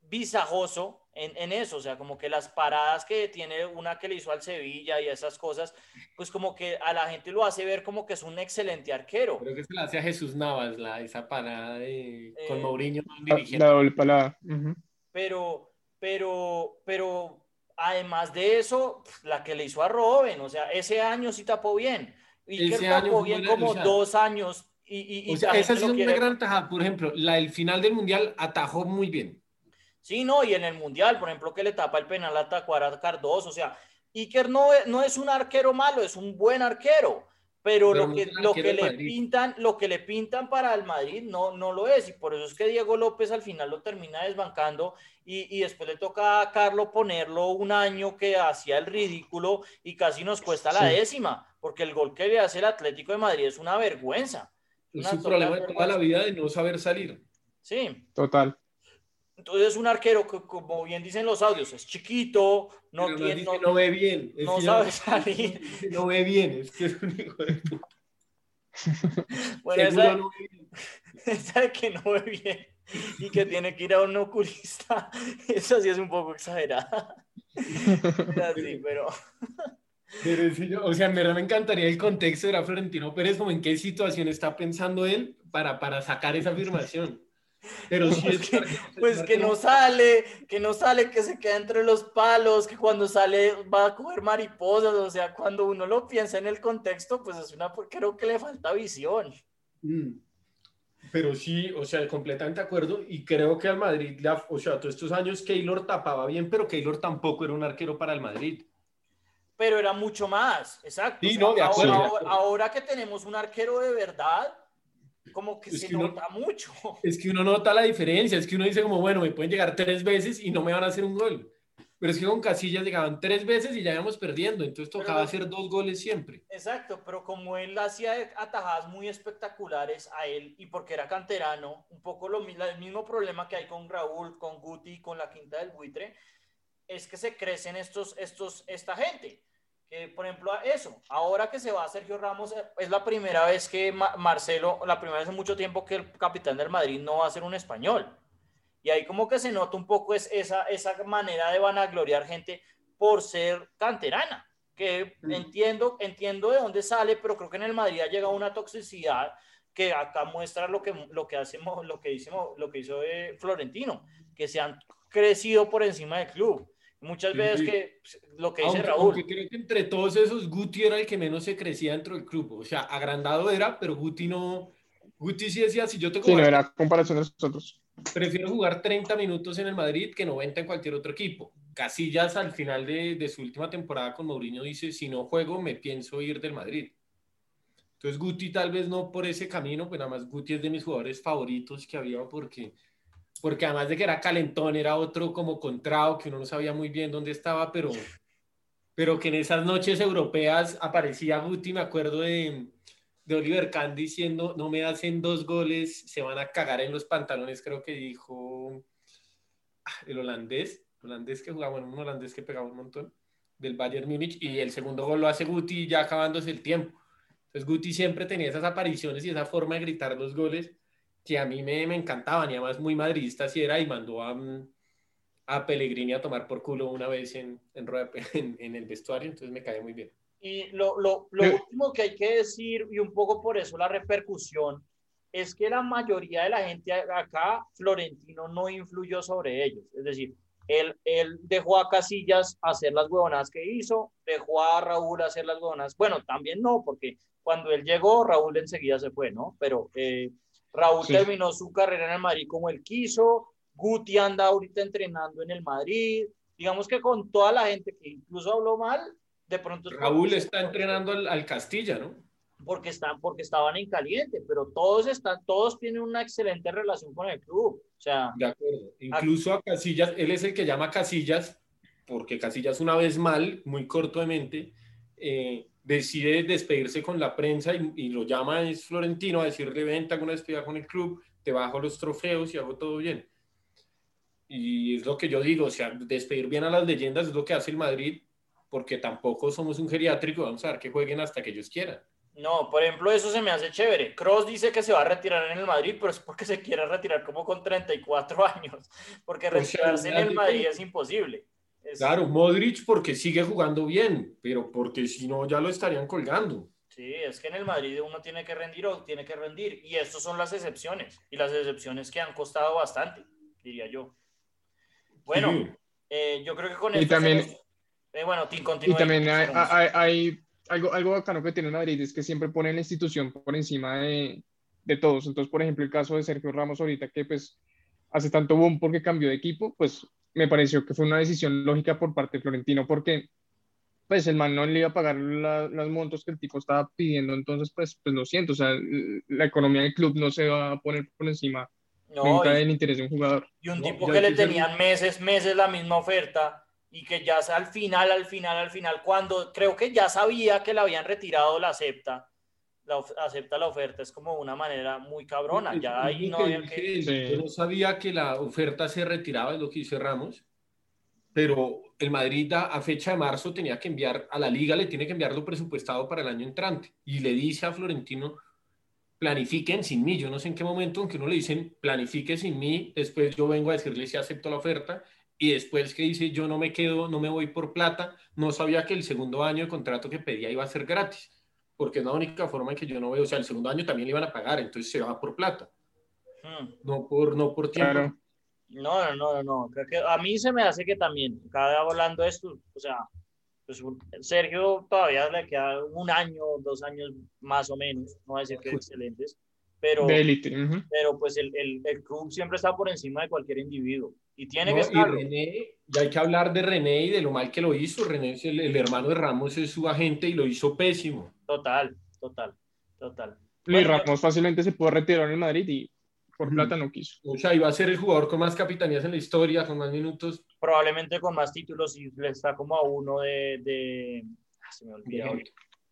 visajoso en, en, eso, o sea, como que las paradas que tiene una que le hizo al Sevilla y esas cosas, pues como que a la gente lo hace ver como que es un excelente arquero. Creo que se la hace a Jesús Navas, la, esa parada de, con eh, Mourinho dirigiendo. La doble parada. Pero, pero, pero además de eso, la que le hizo a Robin, o sea, ese año sí tapó bien. Y que tapó bien como dos años. Y, y, o sea, esa es una gran tajada. Por ejemplo, la del final del Mundial atajó muy bien. Sí, no, y en el Mundial, por ejemplo, que le tapa el penal a Tacuara Cardoso, o sea, Iker no, no es un arquero malo, es un buen arquero, pero, lo que, lo que le pintan, lo que le pintan para el Madrid no, no lo es, y por eso es que Diego López al final lo termina desbancando y, y después le toca a Carlos ponerlo un año que hacía el ridículo y casi nos cuesta la décima, porque el gol que le hace el Atlético de Madrid es una vergüenza. Es un problema de toda la vida de no saber salir. Sí. Total. Entonces es un arquero que, como bien dicen los audios, es chiquito, no, tiene, no, ve bien. no sabe salir. [LAUGHS] No ve bien, es que es un hijo de puta. [LAUGHS] Bueno, esa, no [LAUGHS] esa que no ve bien y que tiene que ir a un oculista, eso sí es un poco exagerada. Así, pero... pero o sea, en verdad me encantaría el contexto de Florentino Pérez, como en qué situación está pensando él para, para sacar esa afirmación. Pero [LAUGHS] sí es que, pues que no sale, que no sale, que se queda entre los palos, que cuando sale va a coger mariposas, o sea, cuando uno lo piensa en el contexto, pues es una, creo que le falta visión. Mm. Pero sí, o sea, completamente de acuerdo, y creo que al Madrid, o sea, todos estos años Keylor tapaba bien, pero Keylor tampoco era un arquero para el Madrid. Pero era mucho más, exacto. ahora que tenemos un arquero de verdad, como que se nota mucho. [LAUGHS] Es que uno nota la diferencia, es que uno dice como, bueno, me pueden llegar tres veces y no me van a hacer un gol. Pero es que con Casillas llegaban tres veces y ya íbamos perdiendo, entonces tocaba hacer dos goles siempre. Exacto, pero como él hacía atajadas muy espectaculares a él y porque era canterano, un poco lo, el mismo problema que hay con Raúl, con Guti, con la quinta del buitre, es que se crecen estos, estos, esta gente por ejemplo, eso, ahora que se va Sergio Ramos, eh, es la primera vez que Marcelo, la primera vez en mucho tiempo que el capitán del Madrid no va a ser un español. Y ahí como que se nota un poco es esa, esa manera de vanagloriar gente por ser canterana, que entiendo, entiendo de dónde sale, pero creo que en el Madrid ha llegado una toxicidad que acá muestra lo que, lo que hacemos, lo que hicimos, lo que hizo eh, Florentino, que se han crecido por encima del club Muchas veces que pues, lo que dice Raúl. Aunque creo que entre todos esos, Guti era el que menos se crecía dentro del club. O sea, agrandado era, pero Guti no. Guti sí decía: si yo tengo. Sí, no era comparación de nosotros. Prefiero jugar 30 minutos en el Madrid que 90 en cualquier otro equipo. Casillas al final de, de su última temporada con Mourinho dice: si no juego, me pienso ir del Madrid. Entonces, Guti tal vez no por ese camino, pues nada más Guti es de mis jugadores favoritos que había porque porque además de que era calentón, era otro como contrao, que uno no sabía muy bien dónde estaba, pero, pero que en esas noches europeas aparecía Guti, me acuerdo de, de Oliver Kahn diciendo, no me hacen dos goles, se van a cagar en los pantalones, creo que dijo ah, el holandés, holandés que jugaba, un holandés que pegaba un montón, del Bayern Múnich, y el segundo gol lo hace Guti ya acabándose el tiempo. Entonces Guti siempre tenía esas apariciones y esa forma de gritar los goles que a mí me, me encantaban y además muy madridista si era y mandó a, a Pellegrini a tomar por culo una vez en, [LAUGHS] en, en, el vestuario, entonces me cae muy bien. Y lo, lo, lo último que hay que decir, y un poco por eso la repercusión, es que la mayoría de la gente acá, Florentino no influyó sobre ellos. Es decir, él, él dejó a Casillas hacer las huevonas que hizo, dejó a Raúl hacer las huevonas. Bueno, también no, porque cuando él llegó, Raúl enseguida se fue, ¿no? Pero eh, Raúl terminó su carrera en el Madrid como él quiso. Guti anda ahorita entrenando en el Madrid. Digamos que con toda la gente que incluso habló mal, de pronto... Raúl está entrenando al, Castilla, ¿no? Porque, están, porque estaban en caliente, pero todos están, todos tienen una excelente relación con el club. O sea, de acuerdo. Incluso a Casillas, él es el que llama Casillas, porque Casillas una vez mal, muy corto de mente, eh, decide despedirse con la prensa y, lo llama es Florentino a decirle, vente, hago una despedida con el club, te bajo los trofeos y hago todo bien. Y es lo que yo digo, o sea, despedir bien a las leyendas es lo que hace el Madrid, porque tampoco somos un geriátrico, vamos a ver que jueguen hasta que ellos quieran. No, por ejemplo, eso se me hace chévere. Cross dice que se va a retirar en el Madrid, pero es porque se quiere retirar como con 34 [LAUGHS] años, porque retirarse en el Madrid es imposible. Claro, Modric porque sigue jugando bien, pero porque si no ya lo estarían colgando. Sí, es que en el Madrid uno tiene que rendir o tiene que rendir. Y estas son las excepciones. Y las excepciones que han costado bastante, diría yo. Bueno, eh, yo creo que con y También, eh, bueno, Y también hay, algo, algo bacano que tiene el Madrid, es que siempre pone la institución por encima de, de todos. Entonces, por ejemplo, el caso de Sergio Ramos ahorita, que pues hace tanto boom porque cambió de equipo, pues me pareció que fue una decisión lógica por parte de Florentino, porque pues el man no le iba a pagar los montos que el tipo estaba pidiendo, entonces pues, pues lo siento, o sea, la economía del club no se va a poner por encima nunca del interés de un jugador. Y un tipo que le tenían meses, meses la misma oferta y que ya al final, al final, al final, cuando creo que ya sabía que la habían retirado, la acepta acepta la oferta es como una manera muy cabrona. Ya ahí no que... Yo no sabía que la oferta se retiraba, es lo que hizo Ramos, pero el Madrid a, fecha de marzo tenía que enviar a la liga, le tiene que enviar lo presupuestado para el año entrante y le dice a Florentino, planifiquen sin mí. Yo no sé en qué momento, aunque uno le dicen, planifique sin mí, después yo vengo a decirle si acepto la oferta y después que dice, yo no me quedo, no me voy por plata, no sabía que el segundo año de contrato que pedía iba a ser gratis porque es la única forma en que yo no veo, o sea, el segundo año también le iban a pagar, entonces se va por plata, hmm. no, por, no por tiempo. No, no, no, no, creo que a mí se me hace que también, cada vez hablando de esto, o sea, pues Sergio todavía le queda un año, dos años más o menos, no voy a decir que excelentes, pero, pero pues el, el, el, club siempre está por encima de cualquier individuo y tiene que estar. Y René, ya hay que hablar de René y de lo mal que lo hizo. René es el, el hermano de Ramos, es su agente y lo hizo pésimo. Total, total, total. Luis Ramos fácilmente se pudo retirar en el Madrid y por plata no quiso. O sea, iba a ser el jugador con más capitanías en la historia, con más minutos. Probablemente con más títulos y le está como a uno de. de ah, se me olvidó.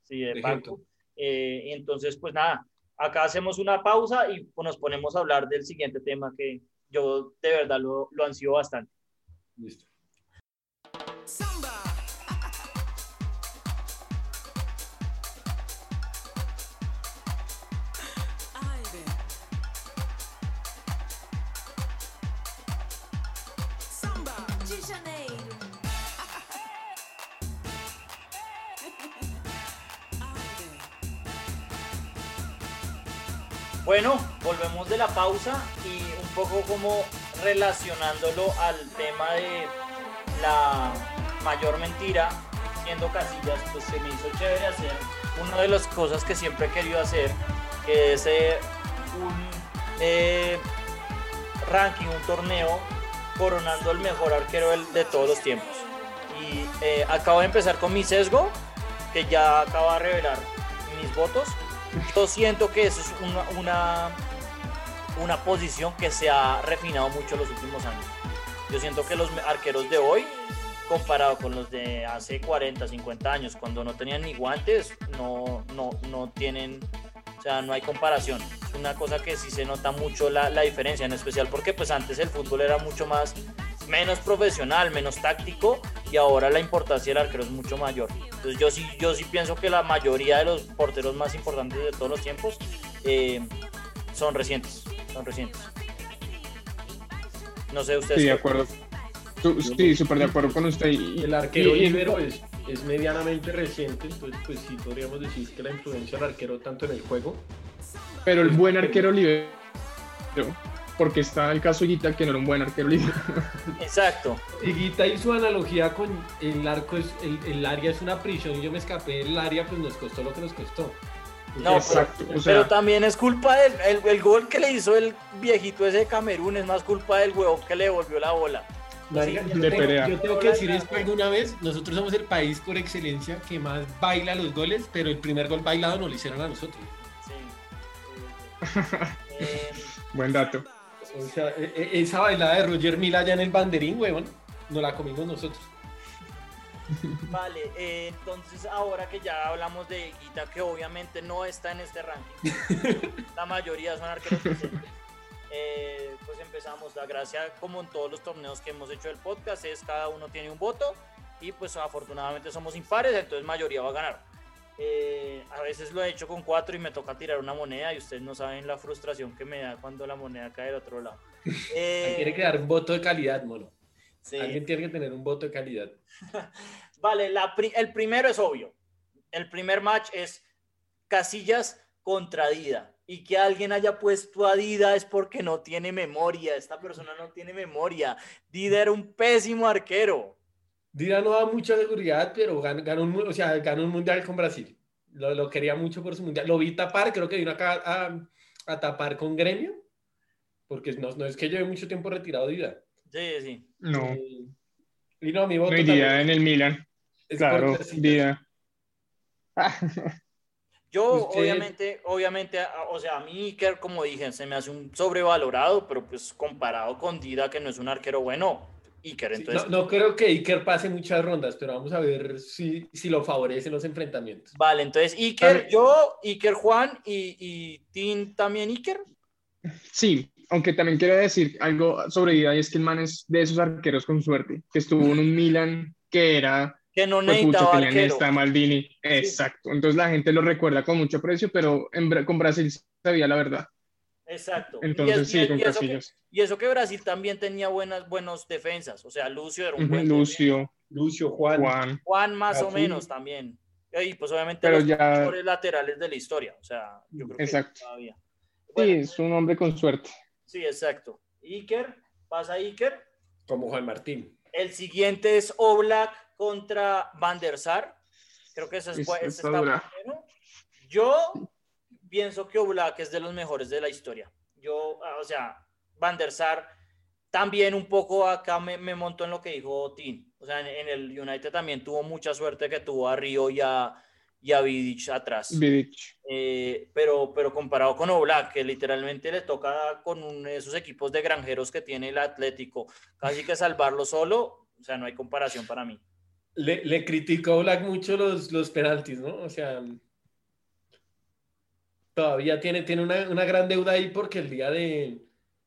Sí, de, Paco. Eh, entonces, pues nada, acá hacemos una pausa y nos ponemos a hablar del siguiente tema que yo de verdad lo, lo ansío bastante. Listo. Pausa y un poco como relacionándolo al tema de la mayor mentira, siendo Casillas, pues se me hizo chévere hacer una de las cosas que siempre he querido hacer, que es eh, un eh, ranking, un torneo coronando el mejor arquero de todos los tiempos. Y eh, acabo de empezar con mi sesgo, que ya acaba de revelar mis votos. Yo siento que eso es una, una posición que se ha refinado mucho en los últimos años. Yo siento que los arqueros de hoy, comparado con los de hace 40, 50 años, cuando no tenían ni guantes, no, no, no tienen, o sea, no hay comparación. Es una cosa que sí se nota mucho la, la diferencia, en especial porque pues antes el fútbol era mucho más menos profesional, menos táctico y ahora la importancia del arquero es mucho mayor. Entonces yo sí, yo sí pienso que la mayoría de los porteros más importantes de todos los tiempos eh, son recientes, son recientes. No sé ustedes. Sí, de acuerdo. Sí, súper de acuerdo con usted. el arquero libero es, es, medianamente reciente, entonces pues sí podríamos decir que la influencia del arquero tanto en el juego. Pero el buen arquero libero porque está el caso de Guita, que no era un buen arquero libre. [LAUGHS] Exacto. Y Guita y su analogía con el arco, es, el, área es una prisión y yo me escapé del área, pues nos costó lo que nos costó. No, Exacto, pero, también es culpa del el, gol que le hizo el viejito ese de Camerún, es más culpa del huevón que le devolvió la bola. yo, tengo, yo, tengo, que decir esto alguna vez, nosotros somos el país por excelencia que más baila los goles, pero el primer gol bailado no lo hicieron a nosotros. Sí. [LAUGHS] Buen dato. O sea, e, e, esa bailada de Roger Mila allá en el banderín, weón, no la comimos nosotros. [LAUGHS] Vale, eh, entonces ahora que ya hablamos de Guita, que obviamente no está en este ranking, la mayoría son arqueros decentes. Eh, pues empezamos. La gracia, como en todos los torneos que hemos hecho del podcast, es cada uno tiene un voto y pues afortunadamente somos impares, entonces mayoría va a ganar. Eh, a veces lo he hecho con cuatro y me toca tirar una moneda y ustedes no saben la frustración que me da cuando la moneda cae del otro lado. [LAUGHS] Eh, tiene que dar un voto de calidad, mono. Alguien tiene que tener un voto de calidad. [LAUGHS] vale, la el primero es obvio. El primer match es Casillas contra Dida. Y que alguien haya puesto a Dida es porque no tiene memoria. Esta persona no tiene memoria. Dida era un pésimo arquero. Dida no da mucha seguridad, pero ganó, un, o sea, ganó un mundial con Brasil. Lo, lo, quería mucho por su mundial. Lo vi tapar, creo que vino acá a, a tapar con gremio, porque no, no, es que lleve mucho tiempo retirado Dida. Sí, sí. No. Y no, mi voto. No Dida en el Milan. claro, Dida. [LAUGHS] Yo, obviamente, obviamente, o sea, a mí Iker, como dije, se me hace un sobrevalorado, pero pues comparado con Dida, que no es un arquero bueno, Iker, entonces... no, creo que Iker pase muchas rondas, pero vamos a ver si, si lo favorecen los enfrentamientos. Vale, entonces Iker, yo, Iker Juan y, y Tim también Iker. Sí, aunque también quiero decir algo sobre Dida, y es que el man es de esos arqueros con suerte, que estuvo en un Milan que era que no necesitaba arquero. Maldini. Exacto. Entonces la gente lo recuerda con mucho precio, pero en, con Brasil sabía la verdad. Exacto. Entonces sí, con Casillas. y eso que Brasil también tenía buenas buenos defensas. O sea, Lucio era un buen Lucio. Lucio, Juan. Juan, más o menos también. Y pues obviamente los mejores laterales de la historia. O sea, yo creo exacto. que todavía. sí, es un hombre con suerte. Sí, exacto. Iker, pasa Iker. Como Juan Martín. El siguiente es Oblak contra Van der Sar. Creo que ese, es, está bueno. Yo pienso que Oblak es de los mejores de la historia. Yo, o sea, Van der Sar también un poco acá me, me montó en lo que dijo Tim. O sea, en, el United también tuvo mucha suerte que tuvo a Río y a, y a Vidic atrás. Vidic. Eh, pero, pero comparado con Oblak, que literalmente le toca con esos equipos de granjeros que tiene el Atlético, casi que salvarlo solo, o sea, no hay comparación para mí le, le criticó Black mucho los, los penaltis, ¿no? O sea, todavía tiene, tiene una, una, gran deuda ahí porque el día de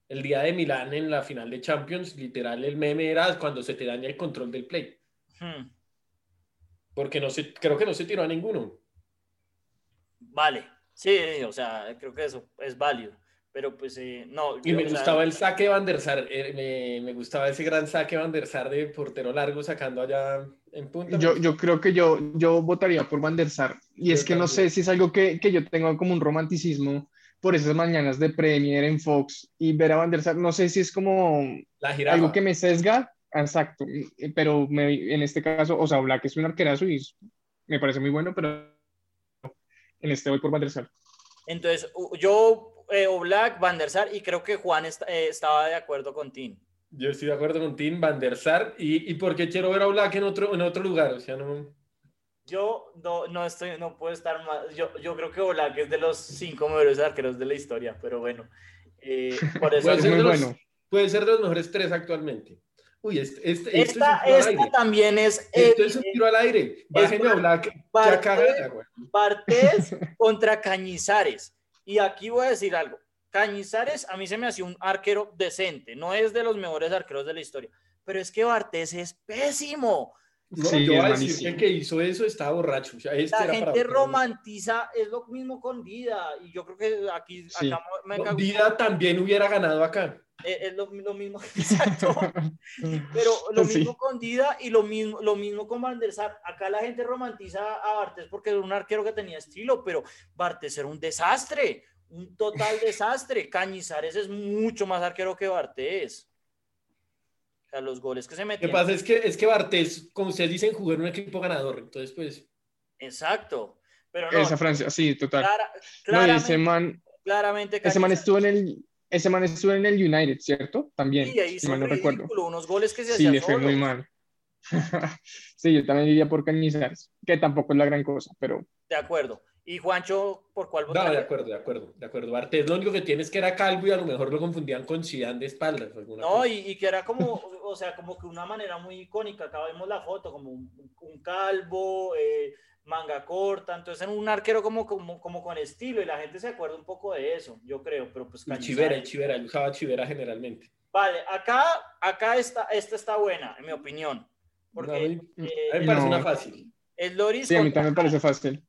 el día de Milán en la final de Champions, literal el meme era cuando se te daña el control del play. Hmm. Porque no se, creo que no se tiró a ninguno. Vale, sí, o sea, creo que eso es válido. Pero pues eh, no. Y me gustaba el saque Van der Sar, eh, me, me, gustaba ese gran saque Van der Sar de portero largo sacando allá en punta. Yo, yo creo que yo, yo votaría por Van der Sar. Y es que no sé si es algo que, que, yo tengo como un romanticismo por esas mañanas de Premier en Fox y ver a Van der Sar, no sé si es como algo que me sesga. Exacto, pero me, en este caso, o sea, Black es un arquerazo y me parece muy bueno, pero en este voy por Van der Sar. Entonces, yo eh, Oblak, Van der Sar, y creo que Juan eh, estaba de acuerdo con Tim. Yo estoy de acuerdo con Tim, Van der Sar, y, y porque quiero ver a Oblak en otro, en otro lugar, o sea, no... Yo no, no estoy, no puedo estar más, yo, yo creo que Oblak es de los cinco mejores arqueros de la historia, pero bueno, eh, por [LAUGHS] eso... puede, ser de los, puede ser de los mejores tres actualmente. Uy, este, este, esta, esta también es. Esto es un tiro al aire. Bájenme a Oblak. Bartés [LAUGHS] contra Cañizares. Y aquí voy a decir algo. Cañizares a mí se me hacía un arquero decente, no es de los mejores arqueros de la historia, pero es que Bartés es pésimo. No, yo voy a decir que el que hizo eso estaba borracho. este la gente romantiza, es lo mismo con Vida, y yo creo que aquí acá me Vida también hubiera ganado acá. Eh, es, lo, mismo, [LAUGHS] exacto. [LAUGHS] Pero lo mismo con Dida y lo mismo, lo mismo con Van der Sar. Acá la gente romantiza a Bartes porque era un arquero que tenía estilo, pero Bartes era un desastre, un total desastre. Cañizares es mucho más arquero que Bartes. O sea, los goles que se meten. Lo que pasa es que, es que Bartés, como ustedes dicen, jugó en un equipo ganador. Entonces, pues. Exacto. Pero Esa Francia, sí, total. claramente, ese man, claramente ese man estuvo en el ese man estuvo en el United, ¿cierto? También. Sí, ahí hizo no recuerdo. unos goles que se Sí, le fue muy mal. [LAUGHS] sí, yo también diría por Cañizares, que tampoco es la gran cosa, pero... De acuerdo. ¿Y Juancho, por cuál votaría? No, de acuerdo, de acuerdo, de acuerdo. Bartés lo único que tienes que era calvo y a lo mejor lo confundían con Zidane de espaldas. No, y, y, que era como, o sea, como que una manera muy icónica. Acá vemos la foto, como un, un calvo, eh, manga corta, entonces en un arquero como, como, como con estilo y la gente se acuerda un poco de eso, yo creo, pero pues... El chivera, el chivera, él usaba chivera generalmente. Vale, acá, acá está, esta está buena, en mi opinión. Porque, a mí, me parece una fácil. Es Loris. Sí, a mí también me parece fácil.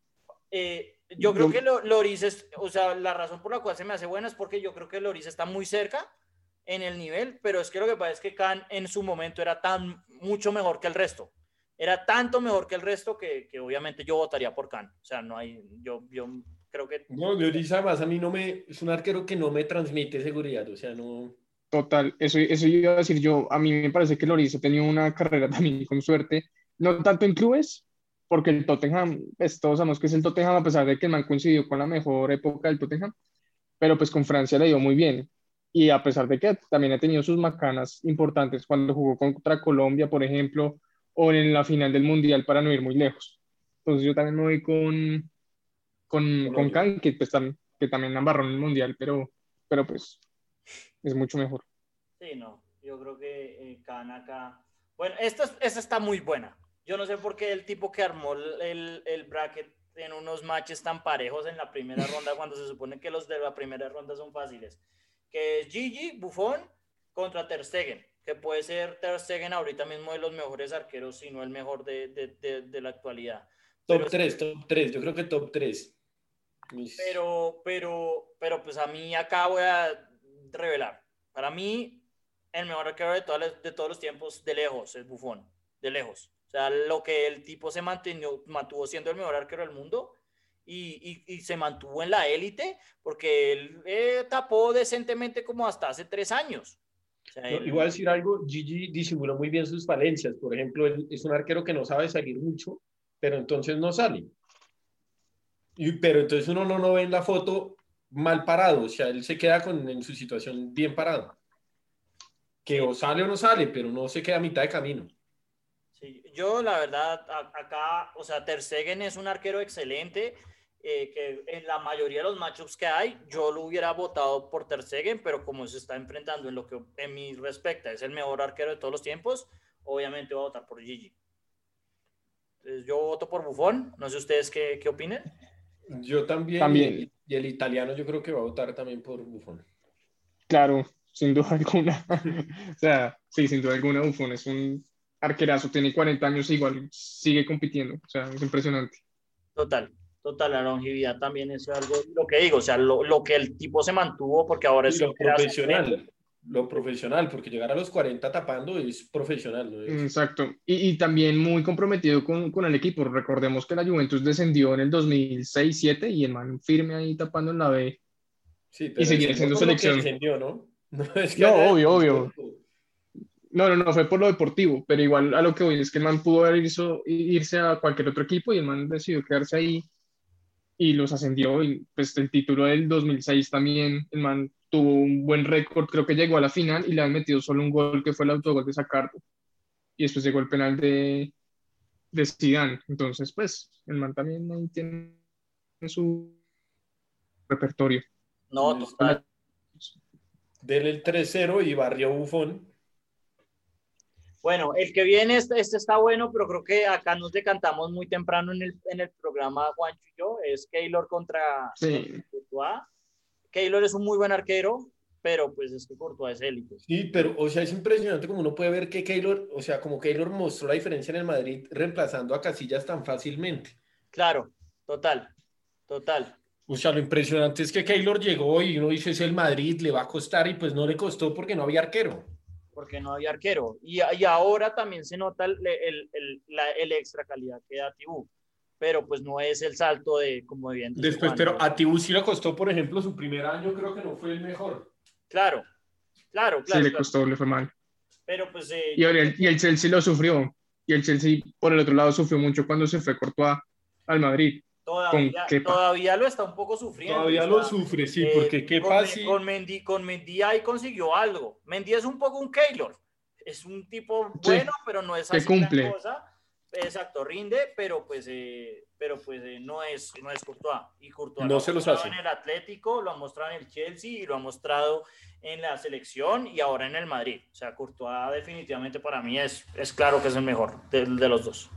Eh, yo creo que Loris es, o sea, la razón por la cual se me hace buena es porque yo creo que Loris está muy cerca en el nivel, pero es que lo que pasa es que Khan en su momento era tan mucho mejor que el resto. Era tanto mejor que el resto que, que obviamente yo votaría por Khan. O sea, no hay, yo, yo creo que... No, Loris además a mí no me, es un arquero que no me transmite seguridad, o sea, no... Total, eso, eso iba a decir yo, a mí me parece que Loris ha tenido una carrera [LAUGHS] también con suerte, no tanto en clubes, porque el Tottenham, pues todos sabemos que es el Tottenham, a pesar de que el man coincidió con la mejor época del Tottenham, pero pues con Francia le dio muy bien. Y a pesar de que también ha tenido sus macanas importantes cuando jugó contra Colombia, por ejemplo, o en la final del Mundial para no ir muy lejos. Entonces yo también me voy con, con, con Can, que, pues, que también embarró en el Mundial, pero, pero pues es mucho mejor. Sí, no, yo creo que eh, Can acá... Bueno, esta, esta está muy buena. Yo no sé por qué el tipo que armó el, el bracket en unos matches tan parejos en la primera ronda cuando se supone que los de la primera ronda son fáciles. Que es Gigi, Buffon contra Ter Stegen, que puede ser Ter Stegen ahorita mismo de los mejores arqueros, si no el mejor de, de, de, la actualidad. Top 3, top 3, yo creo que top 3. Pero, pero, pero pues a mí acá voy a revelar. Para mí, el mejor arquero de, todas, de todos los tiempos, de lejos, es Buffon, de lejos. O sea, lo que el tipo se mantuvo, mantuvo siendo el mejor arquero del mundo y, y, se mantuvo en la élite porque él eh, tapó decentemente como hasta hace tres años. Igual decir algo, Gigi disimuló muy bien sus falencias. Por ejemplo, él es un arquero que no sabe salir mucho, pero entonces no sale. Y, pero entonces uno no, no ve en la foto mal parado, o sea, él se queda con, en su situación bien parado. Que o sale o no sale, pero no se queda a mitad de camino yo la verdad, acá, o sea, Ter Stegen es un arquero excelente, eh, que en la mayoría de los matchups que hay, yo lo hubiera votado por Ter Stegen, pero como se está enfrentando en lo que en mi respecta es el mejor arquero de todos los tiempos, obviamente voy a votar por Gigi. Entonces, yo voto por Buffon, no sé ustedes qué, qué opinen. Yo también, también. Y, el italiano yo creo que va a votar también por Buffon. Claro, sin duda alguna. [LAUGHS] o sea, sí, sin duda alguna Buffon es un arquerazo, tiene 40 años e igual sigue compitiendo, o sea, es impresionante. Total, total, la longevidad también es algo, lo que digo, o sea, lo, lo que el tipo se mantuvo, porque ahora es... lo profesional, lo profesional, porque llegar a los 40 tapando es profesional. ¿no? Exacto, y, y, también muy comprometido con, con, el equipo, recordemos que la Juventus descendió en el 2006-2007 y el man firme ahí tapando en la B. Sí, pero y seguir siendo selección. ¿no? [LAUGHS] No, es que no obvio, obvio. No, no, no, fue por lo deportivo, pero igual a lo que voy es que el man pudo haber irse a cualquier otro equipo y el man decidió quedarse ahí y los ascendió. Y pues el título del 2006 también, el man tuvo un buen récord, creo que llegó a la final y le han metido solo un gol que fue el autogol de Sacardo. Y después llegó el penal de, de Zidane. Entonces, pues, el man también tiene su repertorio. No, total. Dele el 3-0 y barrió Bufón bueno, el que viene, este, este, está bueno, pero creo que acá nos decantamos muy temprano en el, en el programa Juancho y yo, es Keylor contra sí. Courtois. Keylor es un muy buen arquero, pero pues es que Courtois es élite. Sí, pero o sea, es impresionante como uno puede ver que Keylor, o sea, como Keylor mostró la diferencia en el Madrid reemplazando a Casillas tan fácilmente. Claro, total, total. O sea, lo impresionante es que Keylor llegó y uno dice es el Madrid, le va a costar y pues no le costó porque no había arquero porque no había arquero. Y, y ahora también se nota el, el, el, la, el, extra calidad que da Tibú, pero pues no es el salto de como bien. Después, pero a Tibú sí le costó, por ejemplo, su primer año creo que no fue el mejor. Claro, claro, claro. Sí, le costó, le fue mal. Pero pues... Eh, y, el, y el Chelsea lo sufrió. Y el Chelsea, por el otro lado, sufrió mucho cuando se fue Courtois al Madrid. Todavía, todavía, lo está un poco sufriendo. Todavía lo sufre, sí, eh, porque qué con, fácil. Con Mendy, con Mendy ahí consiguió algo. Mendy es un poco un Keylor. Es un tipo bueno, pero no es así cumple. cosa. exacto, rinde, pero pues, eh, pero pues eh, no, es, no es Courtois. Y Courtois No lo ha se los mostrado hace. en el Atlético, lo ha mostrado en el Chelsea y lo ha mostrado en la selección y ahora en el Madrid. O sea, Courtois definitivamente para mí es, es claro que es el mejor de, de los dos.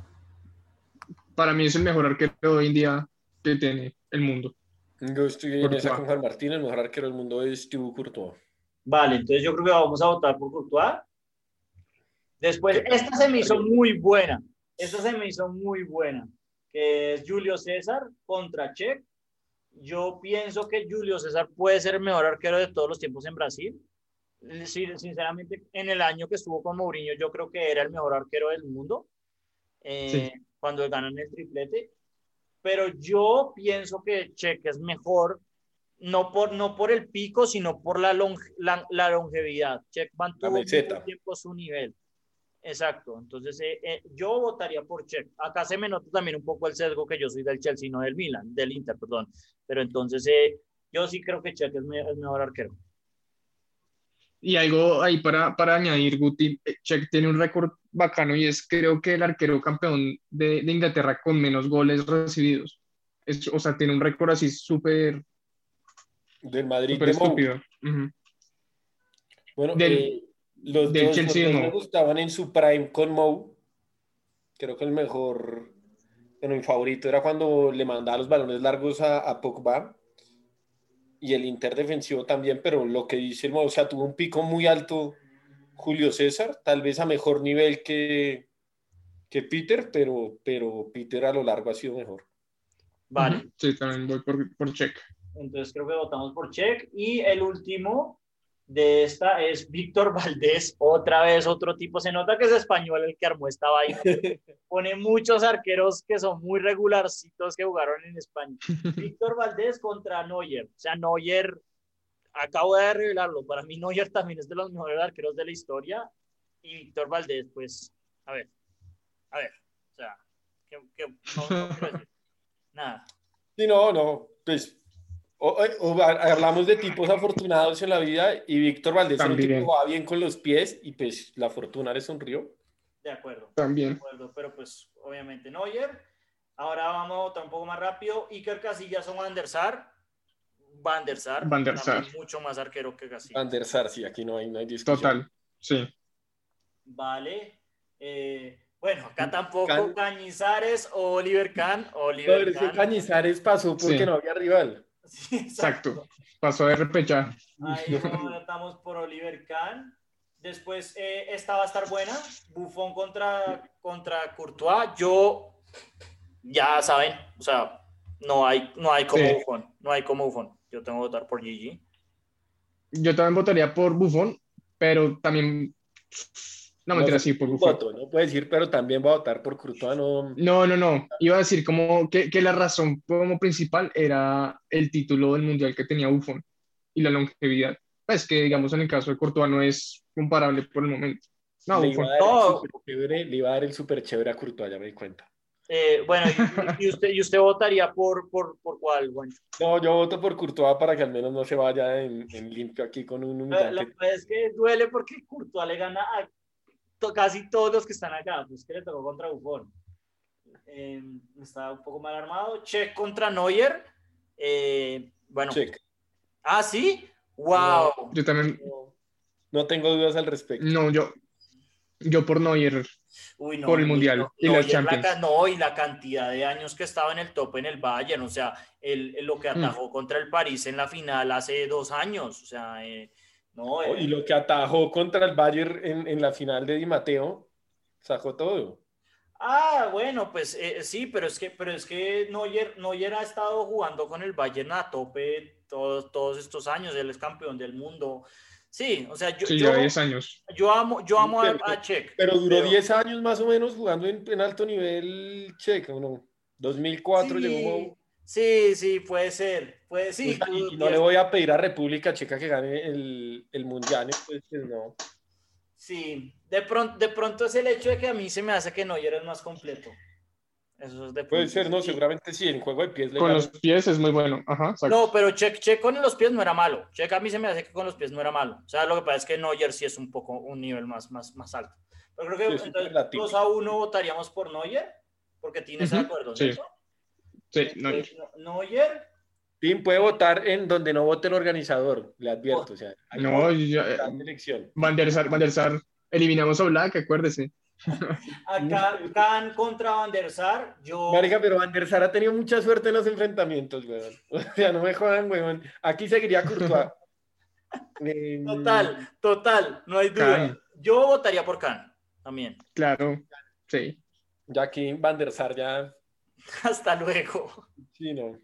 Para mí es el mejor arquero de hoy en día que tiene el mundo. Yo estoy en Courtois. esa con Juan Martín, el mejor arquero del mundo es Thibaut Courtois. Vale, entonces yo creo que vamos a votar por Courtois. Después, esta se me hizo muy buena. Esta se me hizo muy buena. Que es Julio César contra Check. Yo pienso que Julio César puede ser el mejor arquero de todos los tiempos en Brasil. Sí, sinceramente, en el año que estuvo con Mourinho, yo creo que era el mejor arquero del mundo. eh, Sí. Cuando ganan el triplete. Pero yo pienso que Check es mejor no por, no por el pico, sino por la, longe- la, la longevidad. Check mantuvo mucho tiempo su nivel. Exacto. Entonces, eh, eh, yo votaría por Check. Acá se me nota también un poco el sesgo que yo soy del Chelsea, no del Milan, del Inter, perdón. Pero entonces, eh, yo sí creo que Check es, me- es mejor arquero. Y algo ahí para, para añadir, Guti, eh, Check tiene un récord bacano y es creo que el arquero campeón de, de Inglaterra con menos goles recibidos. Es, o sea, tiene un récord así súper Del Madrid súper de estúpido. Ujú. Bueno, Del- eh, los del dos, Chelsea me gustaban en su prime con Mou. Creo que el mejor, bueno, mi favorito era cuando le mandaba los balones largos a, a Pogba. Y el Inter defensivo también, pero lo que dice el Mou, o sea, tuvo un pico muy alto Julio César, tal vez a mejor nivel que, que Peter, pero, pero Peter a lo largo ha sido mejor. Vale. Sí, también voy por, por Check. Entonces creo que votamos por Check. Y el último de esta es Víctor [LAUGHS] Valdés. Otra vez otro tipo. Se nota que es español el que armó esta vaina. [LAUGHS] Pone muchos arqueros que son muy regularcitos que jugaron en España. [LAUGHS] Víctor Valdés contra Neuer. O sea, Neuer, acabo de revelarlo. Para mí Neuer también es de los mejores arqueros de la historia. Y Víctor Valdés, pues, a ver, a ver. O sea, no- no quiero decir [LAUGHS] nada. Sí, no, no, pues o- o- hablamos de tipos afortunados en la vida y Víctor Valdés era un tipo que También. jugaba bien con los pies y pues la fortuna le sonrió. De acuerdo. También. De acuerdo, pero pues obviamente Neuer. Ahora vamos a votar un poco más rápido. Iker Casillas o Van der Sar. Van der Sar. Van der Sar. Mucho más arquero que Casillas. Van der Sar, sí, aquí no hay, no hay discusión. Total. Sí. Vale. Eh, bueno, acá tampoco Can- Cañizares o Oliver Kahn. No, Oliver que Kahn. Cañizares pasó porque Sí. no había rival. Sí, Exacto. Pasó de repechaje. Ahí votamos por Oliver Kahn. Después, eh, esta va a estar buena. Buffon contra, contra Courtois. Yo, ya saben, o sea, no hay, no hay como Sí. Buffon. No hay como Buffon. Yo tengo que votar por Gigi. Yo también votaría por Buffon, pero también. No, mentira, sí, por Buffon. voto, no puede decir, pero también va a votar por Courtois, no. No, no, no. Iba a decir como que, que la razón como principal era el título del mundial que tenía Buffon y la longevidad. Pues que, digamos, en el caso de Courtois no es comparable por el momento. No, le, iba a dar No. el super chévere, le iba a dar el súper chévere a Courtois, ya me di cuenta. Eh, bueno, y, y usted, ¿y usted votaría por, por, por cuál, Juancho? No, yo voto por Courtois para que al menos no se vaya en, en limpio aquí con un La, la humillante. verdad es que duele porque Courtois le gana a to- casi todos los que están acá. Pues que le tocó contra Buffon. Eh, está un poco mal armado. Check contra Neuer. Eh, bueno. Check. Ah, sí. Wow. Yo también, No tengo dudas al respecto. no, yo, yo por Neuer. Uy, no, Por el Mundial no, y no, y la no, y la cantidad de años que estaba en el tope en el Bayern, o sea, el, el- lo Mm. que atajó contra el París en la final hace dos años, o sea, eh, no, Oh, eh, Y lo que atajó contra el Bayern en, en la final de Di Matteo, sacó todo. Ah, bueno, pues eh, sí, pero es que, pero es que Neuer, Neuer ha estado jugando con el Bayern a tope todos, todos estos años, él es campeón del mundo. Sí, o sea, yo, Sí, yo, ya 10 años. yo amo, yo amo a, Pero- a Check. Pero duró Pero- 10 años más o menos jugando en, en alto nivel checo, ¿no? 2004 sí, llegó sí, sí, puede ser, puede sí. Pues, y, y no le voy a pedir a República Checa que gane el, el Mundial, pues, pues, no. Sí, de pronto, de pronto es el hecho de que a mí se me hace que Neuer es más completo. Eso es de Puede ser, no, seguramente sí, en juego de pies Con los pies es muy bueno. Ajá, exacto. No, pero Check, Check con los pies no era malo. Check a mí se me hace que con los pies no era malo. O sea, lo que pasa es que Neuer sí es un poco un nivel más, más, más alto. Pero creo que Sí, es entonces, superlativo. 2 a 1 votaríamos por Neuer, porque tienes de Ujú, acuerdo, sí. ¿cierto? Sí, no, Entonces, Neuer, Tim puede votar en donde no vote el organizador, le advierto. O sea, no, cada elección. Van der Sar, Van der Sar, eliminamos a Black, acuérdese. [LAUGHS] acá Can contra Van der Sar, yo... Marica, pero Van der Sar ha tenido mucha suerte en los enfrentamientos, weón. [LAUGHS] O sea, no me jodan, weón. Aquí seguiría Courtois. [LAUGHS] Eh, Total, total, no hay duda. Yo votaría por Can, también. Claro, sí. Ya aquí Van der Sar ya. Hasta luego. Sí, no.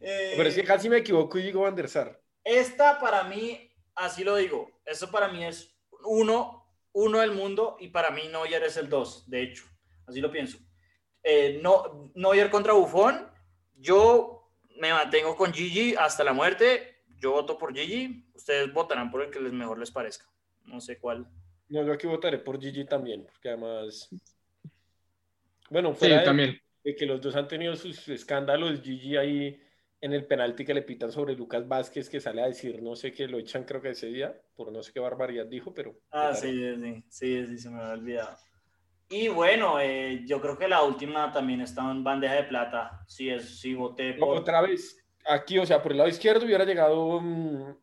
Eh, Pero es que casi me equivoco y digo Van der Sar. Esta para mí, así lo digo, esto para mí es uno, uno del mundo y para mí Neuer es el dos, de hecho, así lo pienso. Eh, no, Neuer contra Buffon, yo me mantengo con Gigi hasta la muerte, yo voto por Gigi, ustedes votarán por el que les mejor les parezca, no sé cuál. No, yo aquí votaré por Gigi también, porque además. Bueno, Sí, fuera de, también. de que los dos han tenido sus escándalos, Gigi ahí en el penalti que le pitan sobre Lucas Vázquez, que sale a decir, no sé qué, lo echan creo que ese día, por no sé qué barbaridad dijo, pero. Ah, sí, sí, sí, sí, se me había olvidado. Y bueno, eh, yo creo que la última también está en bandeja de plata, sí, es, sí voté por... otra vez, aquí, o sea, por el lado izquierdo hubiera llegado. mm,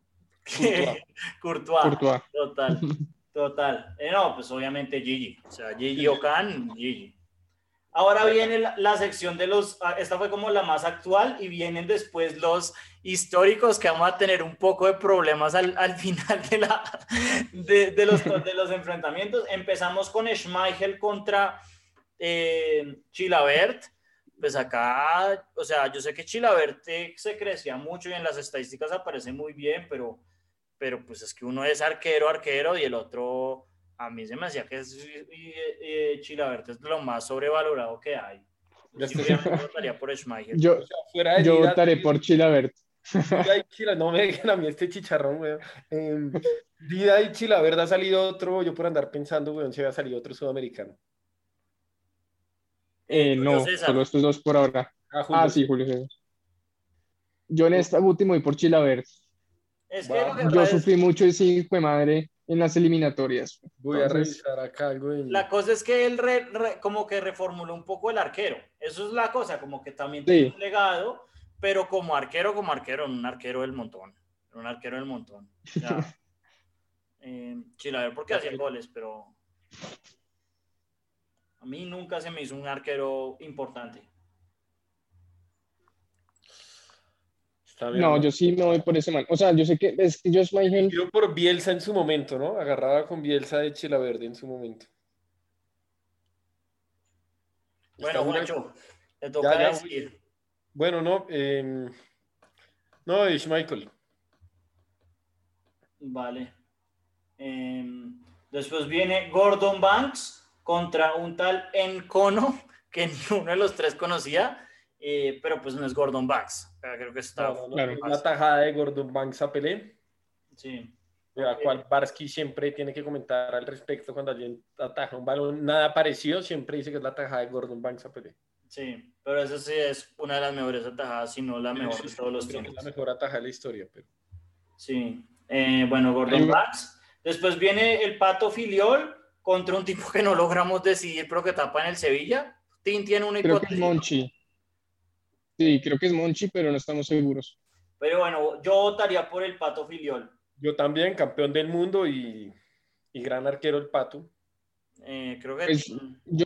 Courtois. [LAUGHS] Courtois. Courtois. Total, [LAUGHS] total. Eh, no, pues obviamente Gigi. O sea, Gigi Ocan, Gigi. Ahora viene la, sección de los, ah, esta fue como la más actual y vienen después los históricos que vamos a tener un poco de problemas al, al [LAUGHS] final de, la, de, los, de los enfrentamientos. Empezamos con Schmeichel contra eh. Pues acá, o sea, yo sé que Chilabert eh, se crecía mucho y en las estadísticas aparece muy bien, pero pero pues es que uno es arquero, arquero, y el otro, a mí se me hacía que es, y, eh, Chilavert es lo más sobrevalorado que hay. Yo sí, votaría por Schmeichel. Yo, O sea, fuera de yo Dida, votaré por Chilabert. Dida y Chila, no me dejen a mí este chicharrón, weón. Eh, Dida y Chilaverde ha salido otro, yo por andar pensando, weón, se había salido otro sudamericano. Eh, no, César. solo estos dos por ahora. Ah. Ah, sí, Julio César. Yo en esta última y por. Es que lo que Yo sufrí mucho ese hijo de madre en las eliminatorias. Voy a revisar acá algo la cosa es que él re- re- como que reformuló un poco el arquero. Eso es la cosa, como que también Sí. tiene un legado, pero como arquero, como arquero, un arquero del montón. Un arquero del montón. Sea, [LAUGHS] eh, Chilavert porque hacía goles, pero a mí nunca se me hizo un arquero importante. Está bien, No, yo sí me voy por ese man. O sea, yo sé que es que yo Schmeichel, Quiero por Bielsa en su momento, ¿no? Agarraba con Bielsa de Chilaverde en su momento. Bueno, Juancho, te toca Ya, ya, decir. Bueno, no, eh, no, es Michael. Vale. Em, después viene Gordon Banks contra un tal Encono que [LAUGHS] ni uno de los tres conocía, eh, pero pues no es Gordon Banks. Creo que está. No, claro. es La tajada de Gordon Banks a Pelé, Sí. la Ok. cual Barsky siempre tiene que comentar al respecto cuando alguien ataja un balón, nada parecido, siempre dice que es la tajada de Gordon Banks a Pelé. Sí, pero esa sí es una de las mejores atajadas, si no la mejor Sí, de todos los que es tiempos. la mejor atajada de la historia, pero... Sí. Eh, bueno, Gordon. Banks. Después viene el Pato Filiol contra un tipo que no logramos decidir, pero que tapa en el Sevilla. Tin tiene una creo que es hipótesis. Monchi. Sí, creo que es Monchi, pero no estamos seguros. Pero bueno, yo votaría por el Pato Filiol. Yo también, campeón del mundo y, y gran arquero el Pato. Eh, creo que Pues, yo,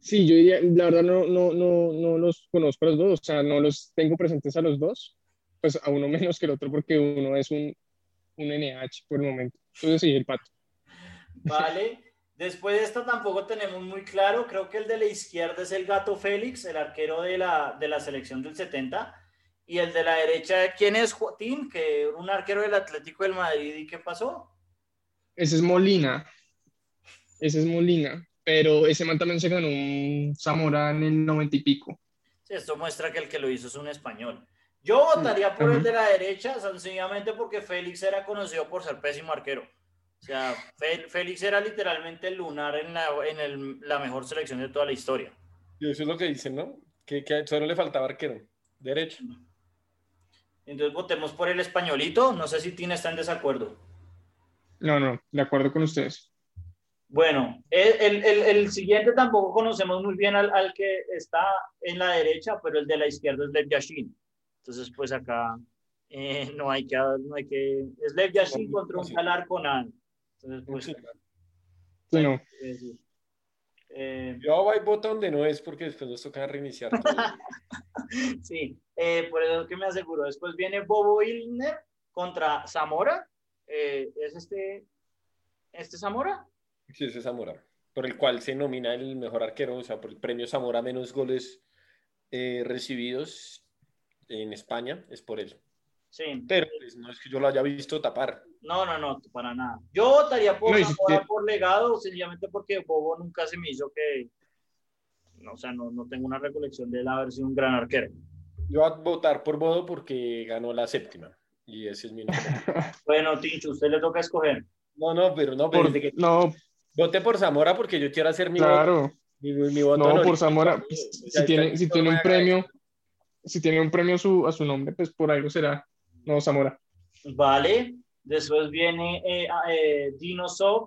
sí, yo diría, la verdad no, no, no, no los conozco a los dos, o sea, no los tengo presentes a los dos, pues a uno [LAUGHS] menos que el otro porque uno es un, un NH por el momento. Entonces sí, el pato. Vale. Después de esto tampoco tenemos muy claro. Creo que el de la izquierda es el Gato Félix, el arquero de la, de la selección del 70. Y el de la derecha, ¿quién es Joaquín? Que un arquero del Atlético del Madrid. ¿Y qué pasó? Ese es Molina, ese es Molina, pero ese man también se ganó un Zamora en el noventa y pico. Sí, esto muestra que el que lo hizo es un español. Yo votaría por el de la derecha, sencillamente porque Félix era conocido por ser pésimo arquero. O sea, Félix era literalmente el lunar en, la, en el- la mejor selección de toda la historia. Y eso es lo que dicen, ¿no? Que, que solo le faltaba arquero. Derecho. Entonces votemos por el españolito. No sé si Tina está en desacuerdo. No, no, de acuerdo con ustedes. Bueno, el, el, el, siguiente tampoco conocemos muy bien al, al, que está en la derecha, pero el de la izquierda es Lev Yashin. Entonces, pues acá eh, no hay que, no hay que, es Lev Yashin contra un Calar Conan. Entonces, pues, sí, no. Eh, Yo voy voto donde no es porque después nos toca reiniciar. [LAUGHS] sí, eh, por eso que me aseguro. Después viene Bobo Ilner contra Zamora. Eh, ¿Es este, este Zamora? Sí, ese Zamora. Por el cual se nomina el mejor arquero, o sea, por el premio Zamora menos goles recibidos en España, es por él. Sí. Pero pues, no es que yo lo haya visto tapar. No, no, no, para nada. Yo votaría por, por legado, sencillamente porque Bobo nunca se me hizo que. No, o sea, no, no tengo una recolección de él haber sido un gran arquero. Yo voy a votar por Bobo porque ganó la séptima. Y ese es mi nombre. [LAUGHS] bueno, Tincho, usted le toca escoger. No, no, pero no, pero que... no. Vote por Zamora porque yo quiero hacer mi claro. voto. Mi, voto no, por Zamora, si, tiene, si tiene un premio, si tiene un premio a su, a su nombre, pues por algo será. No, Zamora. Vale. Después viene eh, eh, Dino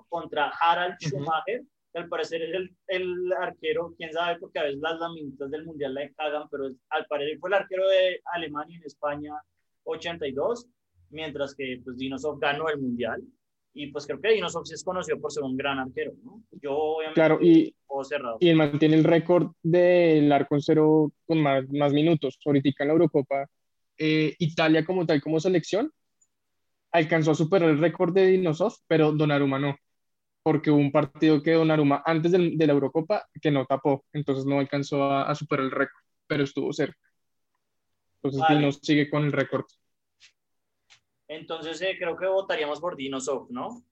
contra Harald Schumacher, que al parecer es el, el, arquero, quién sabe, porque a veces las laminitas del mundial la cagan, pero al parecer fue el arquero de Alemania en España 82, mientras que pues Sov ganó el mundial. Y pues creo que Sov sí es conocido por ser un gran arquero, ¿no? Yo obviamente claro, y, cerrado. y él mantiene el récord del arco en cero con más, más minutos. Ahorita en la Eurocopa, eh, Italia como tal, como selección, alcanzó a superar el récord de Dinosov, pero Donnarumma no, porque hubo un partido que Donnarumma antes de, la Eurocopa que no tapó, entonces no alcanzó a, superar el récord, pero estuvo cerca. Entonces vale. sigue con el récord. Entonces eh, creo que votaríamos por Dinosov, ¿no?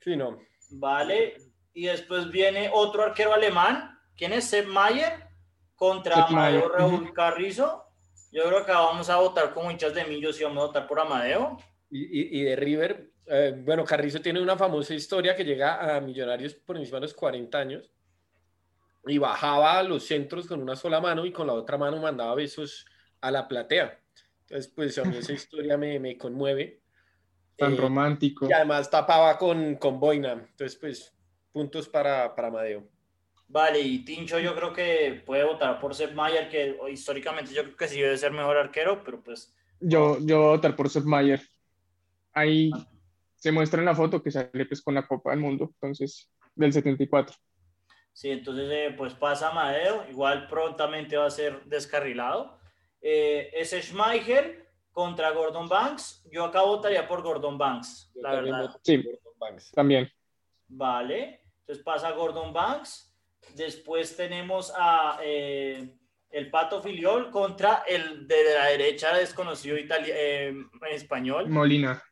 Sí, no. Vale, y después viene otro arquero alemán, ¿quién es? Sepp Mayer contra Amadeo Raúl Carrizo. Yo creo que vamos a votar como hinchas de Millos y vamos a votar por Amadeo y, de River, eh, bueno, Carrizo tiene una famosa historia que llega a Millonarios por encima de los 40 años y bajaba a los centros con una sola mano y con la otra mano mandaba besos a la platea. Entonces, pues a mí esa [LAUGHS] historia me, me conmueve. Tan eh, romántico. Y además tapaba con, con boina. Entonces, pues, puntos para, para Amadeo. Vale, y Tincho yo creo que puede votar por Sepp Mayer, que históricamente yo creo que sí debe ser mejor arquero, pero pues... Yo, yo voy a votar por Sepp Mayer ahí se muestra en la foto que sale pues con la Copa del Mundo, entonces, del 74. Sí, entonces eh, pues pasa Madeo, igual prontamente va a ser descarrilado. Eh, es Schmeichel contra Gordon Banks. Yo acá votaría por Gordon Banks, la verdad. Sí, también. Vale, entonces pasa Gordon Banks. Después tenemos a eh, el Pato Filiol contra el de la derecha desconocido eh, español. Molina.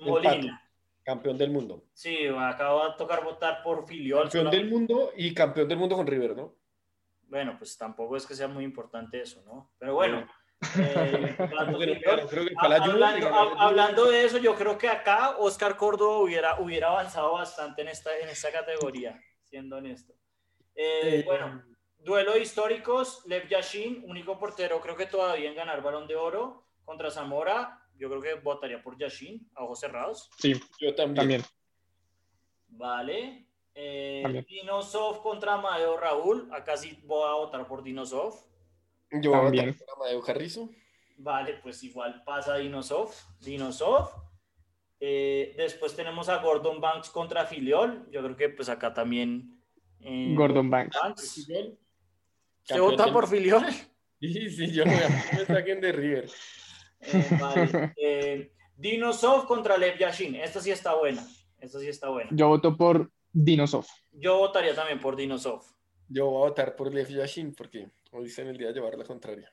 Molina. campeón del mundo. Sí, acaba de tocar votar por Filiol. Campeón del mundo y campeón del mundo con River, ¿no? Bueno, pues tampoco es que sea muy importante eso, ¿no? Pero bueno. Eh, [LAUGHS] hablando, de eso, yo creo que acá Oscar Córdoba hubiera, hubiera avanzado bastante en esta, en esta categoría, siendo honesto. Eh, eh, bueno, duelo históricos, Lev Yashin, único portero, creo que todavía en ganar balón de oro contra Zamora, yo creo que votaría por Yashin, a ojos cerrados. Sí, yo también. Vale. Eh, Dinosov contra Amadeo Raúl. Acá sí voy a votar por Dinosov. Yo voy a votar por Amadeo Carrizo. Vale, pues igual pasa Dinosov. Dinosov. Eh, después tenemos a Gordon Banks contra Filiol. Yo creo que pues acá también. Eh, Gordon Banks. ¿Se vota por Filiol? [LAUGHS] Sí, sí, yo me saquen de River. Eh, [LAUGHS] vale. Eh, Dinosov contra Lev Yashin. Esta sí está buena. Esta sí está buena. Yo voto por Dinosov. Yo votaría también por Dinosov. Yo voy a votar por Lev Yashin porque hoy está en el día de llevar la contraria.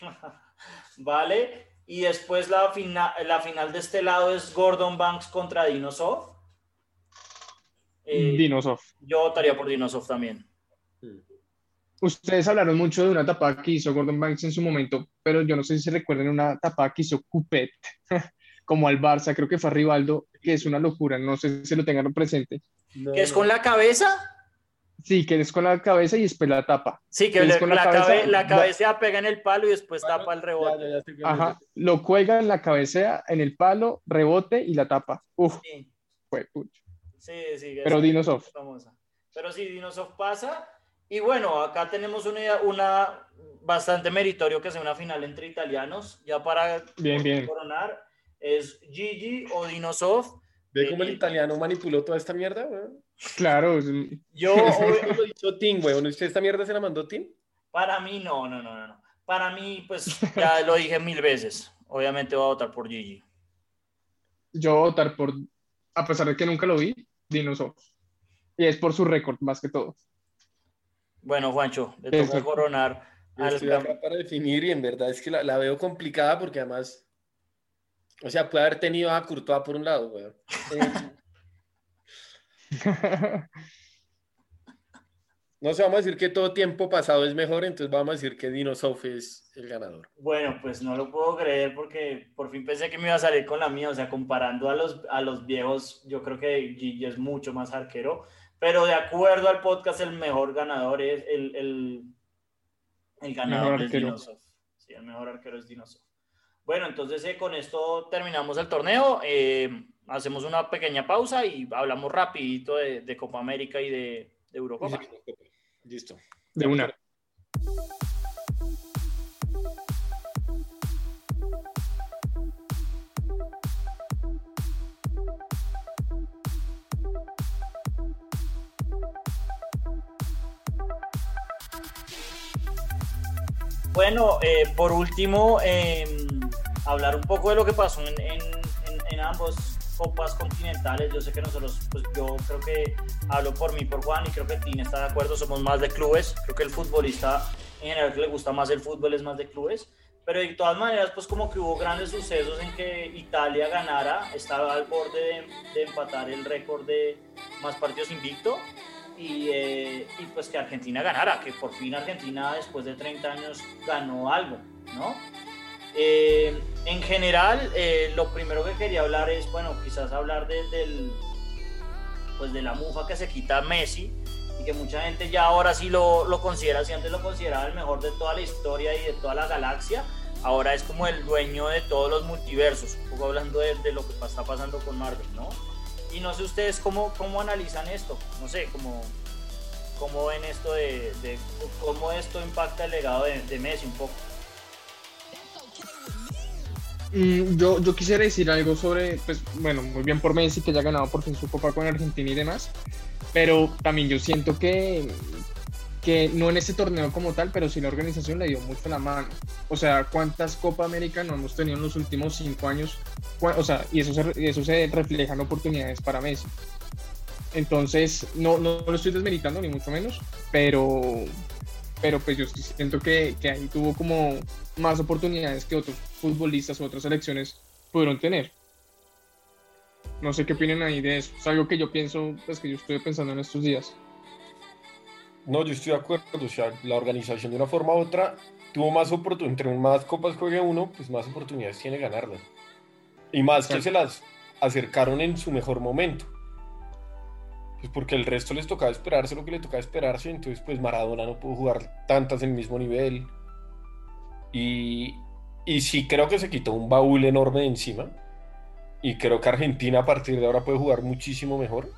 [LAUGHS] vale. Y después la, la final de este lado es Gordon Banks contra Dinosov. Eh, Dinosov. Yo votaría por Dinosov también. Ustedes hablaron mucho de una tapada que hizo Gordon Banks en su momento, pero yo no sé si se recuerdan una tapada que hizo Cupet, [LAUGHS] como al Barça, creo que fue a Rivaldo, que es una locura, no sé si lo tengan presente. ¿Que es con la cabeza? Sí, que es con la cabeza y después la tapa. Sí, que, con la, cabeza, la cabeza pega en el palo y después tapa el rebote. Ajá, lo cuelga en la cabeza, en el palo, rebote y la tapa. Uf, fue pucho. Sí, sí. Pero Dinosoft. Pero sí, Dinosoft pasa. Y bueno, acá tenemos una, una bastante meritorio que sea una final entre italianos, ya para bien, bien. coronar, es Gigi o Dinosoft. ¿Ve cómo el italiano manipuló toda esta mierda, Claro. Yo [LAUGHS] hoy lo hizo Tim, güey. ¿Usted esta mierda se la mandó Tim? Para mí, no, no, no, no. Para mí, pues ya [LAUGHS] lo dije mil veces. Obviamente voy a votar por Gigi. Yo voy a votar por, a pesar de que nunca lo vi, Dinosaur. Y es por su récord, más que todo. Bueno, Juancho, le toca coronar. Al para definir y en verdad es que la, la, veo complicada porque además, o sea, puede haber tenido a Courtois por un lado, güey. [LAUGHS] No sé, vamos a decir que todo tiempo pasado es mejor, entonces vamos a decir que Dino Sof es el ganador. Bueno, pues no lo puedo creer porque por fin pensé que me iba a salir con la mía, o sea, comparando a los, a los viejos, yo creo que Gigi es mucho más arquero, pero de acuerdo al podcast, el mejor ganador es el, el, el ganador es Dino Sí, el mejor arquero es Dino Bueno, entonces eh, con esto terminamos el torneo, eh, hacemos una pequeña pausa y hablamos rapidito de, de Copa América y de, de Eurocopa. Listo. De una. Eh, por último, em, hablar un poco de lo que pasó en, en, ambos copas continentales. Yo sé que nosotros, pues yo creo que hablo por mí, por Juan, y creo que Tine está de acuerdo, somos más de clubes. Creo que el futbolista en general que le gusta más el fútbol es más de clubes. Pero de todas maneras, pues como que hubo grandes sucesos en que Italia ganara, estaba al borde de, empatar el récord de más partidos invicto. Y, eh, y, pues que Argentina ganara, que por fin Argentina después de 30 años ganó algo, ¿no? Eh, en general, eh, lo primero que quería hablar es, bueno, quizás hablar de, del, pues de la mufa que se quita Messi y que mucha gente ya ahora sí lo, lo considera, si antes lo consideraba el mejor de toda la historia y de toda la galaxia, ahora es como el dueño de todos los multiversos, un poco hablando de, de lo que está pasando con Marvel, ¿no? Y no sé ustedes cómo, cómo analizan esto, no sé, cómo, cómo ven esto de, cómo esto impacta el legado de, de Messi un poco. Mm, yo, yo quisiera decir algo sobre, pues bueno, muy bien por Messi que ya ha ganado por fin su copa con Argentina y demás, pero también yo siento que, que no en este torneo como tal, pero sí la organización le dio mucho la mano. O sea, ¿cuántas Copa América no hemos tenido en los últimos cinco años? O sea, y eso se, eso se refleja en oportunidades para Messi. Entonces, no, no lo estoy desmeritando, ni mucho menos, pero, pero pues yo siento que, que ahí tuvo como más oportunidades que otros futbolistas o otras selecciones pudieron tener. No sé qué opinan ahí de eso. Es algo que yo pienso, pues que yo estoy pensando en estos días. No, yo estoy de acuerdo. O sea, la organización de una forma u otra tuvo más oportunidades. Entre más copas juegue uno, pues más oportunidades tiene ganarlas. Y más que se las acercaron en su mejor momento. Pues porque el resto les tocaba esperarse lo que le tocaba esperarse. Entonces, pues Maradona no pudo jugar tantas en el mismo nivel. Y, y sí creo que se quitó un baúl enorme de encima. Y creo que Argentina a partir de ahora puede jugar muchísimo mejor.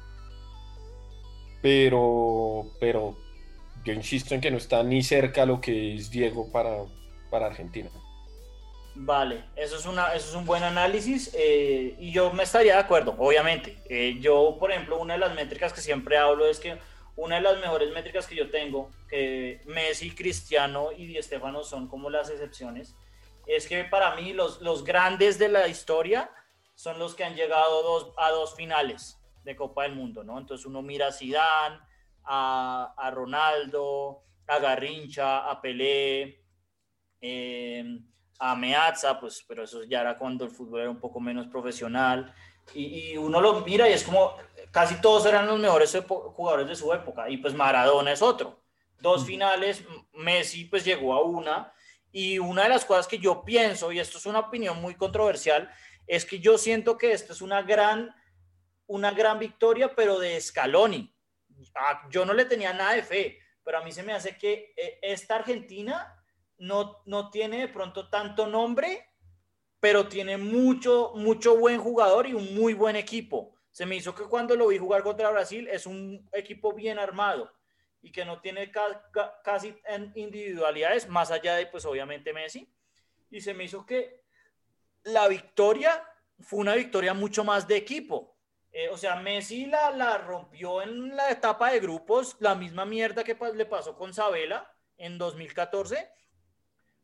Pero, pero yo insisto en que no está ni cerca lo que es Diego para, para Argentina. Vale, eso es, una, eso es un buen análisis eh, y yo me estaría de acuerdo, obviamente. Eh, yo, por ejemplo, una de las métricas que siempre hablo es que una de las mejores métricas que yo tengo, que Messi, Cristiano y Di Stefano son como las excepciones, es que para mí los, los grandes de la historia son los que han llegado a dos finales de Copa del Mundo, ¿no? Entonces uno mira a Zidane, a, a Ronaldo, a Garrincha, a Pelé, eh, a Meazza, pues, pero eso ya era cuando el fútbol era un poco menos profesional. Y, y, uno lo mira y es como, casi todos eran los mejores jugadores de su época. Y pues Maradona es otro. Dos finales, Messi pues llegó a una, y una de las cosas que yo pienso, y esto es una opinión muy controversial, es que yo siento que esta es una gran, una gran victoria, pero de Scaloni. Ah, yo no le tenía nada de fe, pero a mí se me hace que eh, esta Argentina no, no tiene de pronto tanto nombre, pero tiene mucho, mucho buen jugador y un muy buen equipo. Se me hizo que cuando lo vi jugar contra Brasil es un equipo bien armado y que no tiene casi individualidades, más allá de, pues obviamente Messi. Y se me hizo que la victoria fue una victoria mucho más de equipo. Eh, o sea, Messi la, la rompió en la etapa de grupos, la misma mierda que le pasó con Sabela en 2014.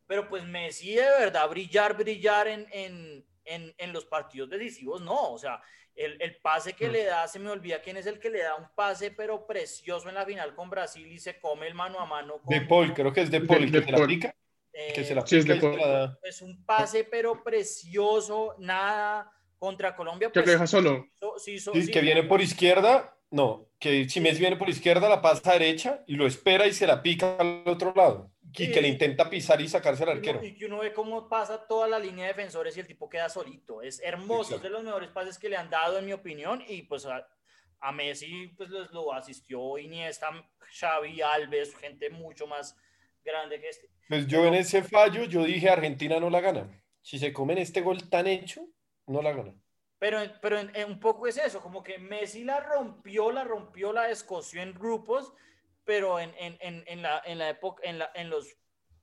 Pero pues Messi de verdad brillar, brillar en, en, en, en los partidos decisivos, no. O sea, el, el, pase que mm. le da, se me olvida quién es el que le da un pase, pero precioso en la final con Brasil y se come el mano a mano. de Paul, creo que es de Paul, que se la aplica. que se la aplica es, un pase, pero precioso, nada contra Colombia. que lo pues, deja solo. sí, sí, que viene por izquierda, no, que si Messi viene por izquierda, la pasa a derecha y lo espera y se la pica al otro lado y que le intenta pisar y sacarse al arquero. Y que uno ve cómo pasa toda la línea de defensores y el tipo queda solito. Es hermoso, es de los mejores pases que le han dado, en mi opinión. Y pues a, a Messi pues lo asistió Iniesta, Xavi, Alves, gente mucho más grande que este. Pues yo en ese fallo, yo dije Argentina no la gana. Si se comen este gol tan hecho, no la gana. Pero, pero un poco es eso, como que Messi la rompió, la rompió, la escoció en grupos pero en, en, en, en la, la, época, en, la, en los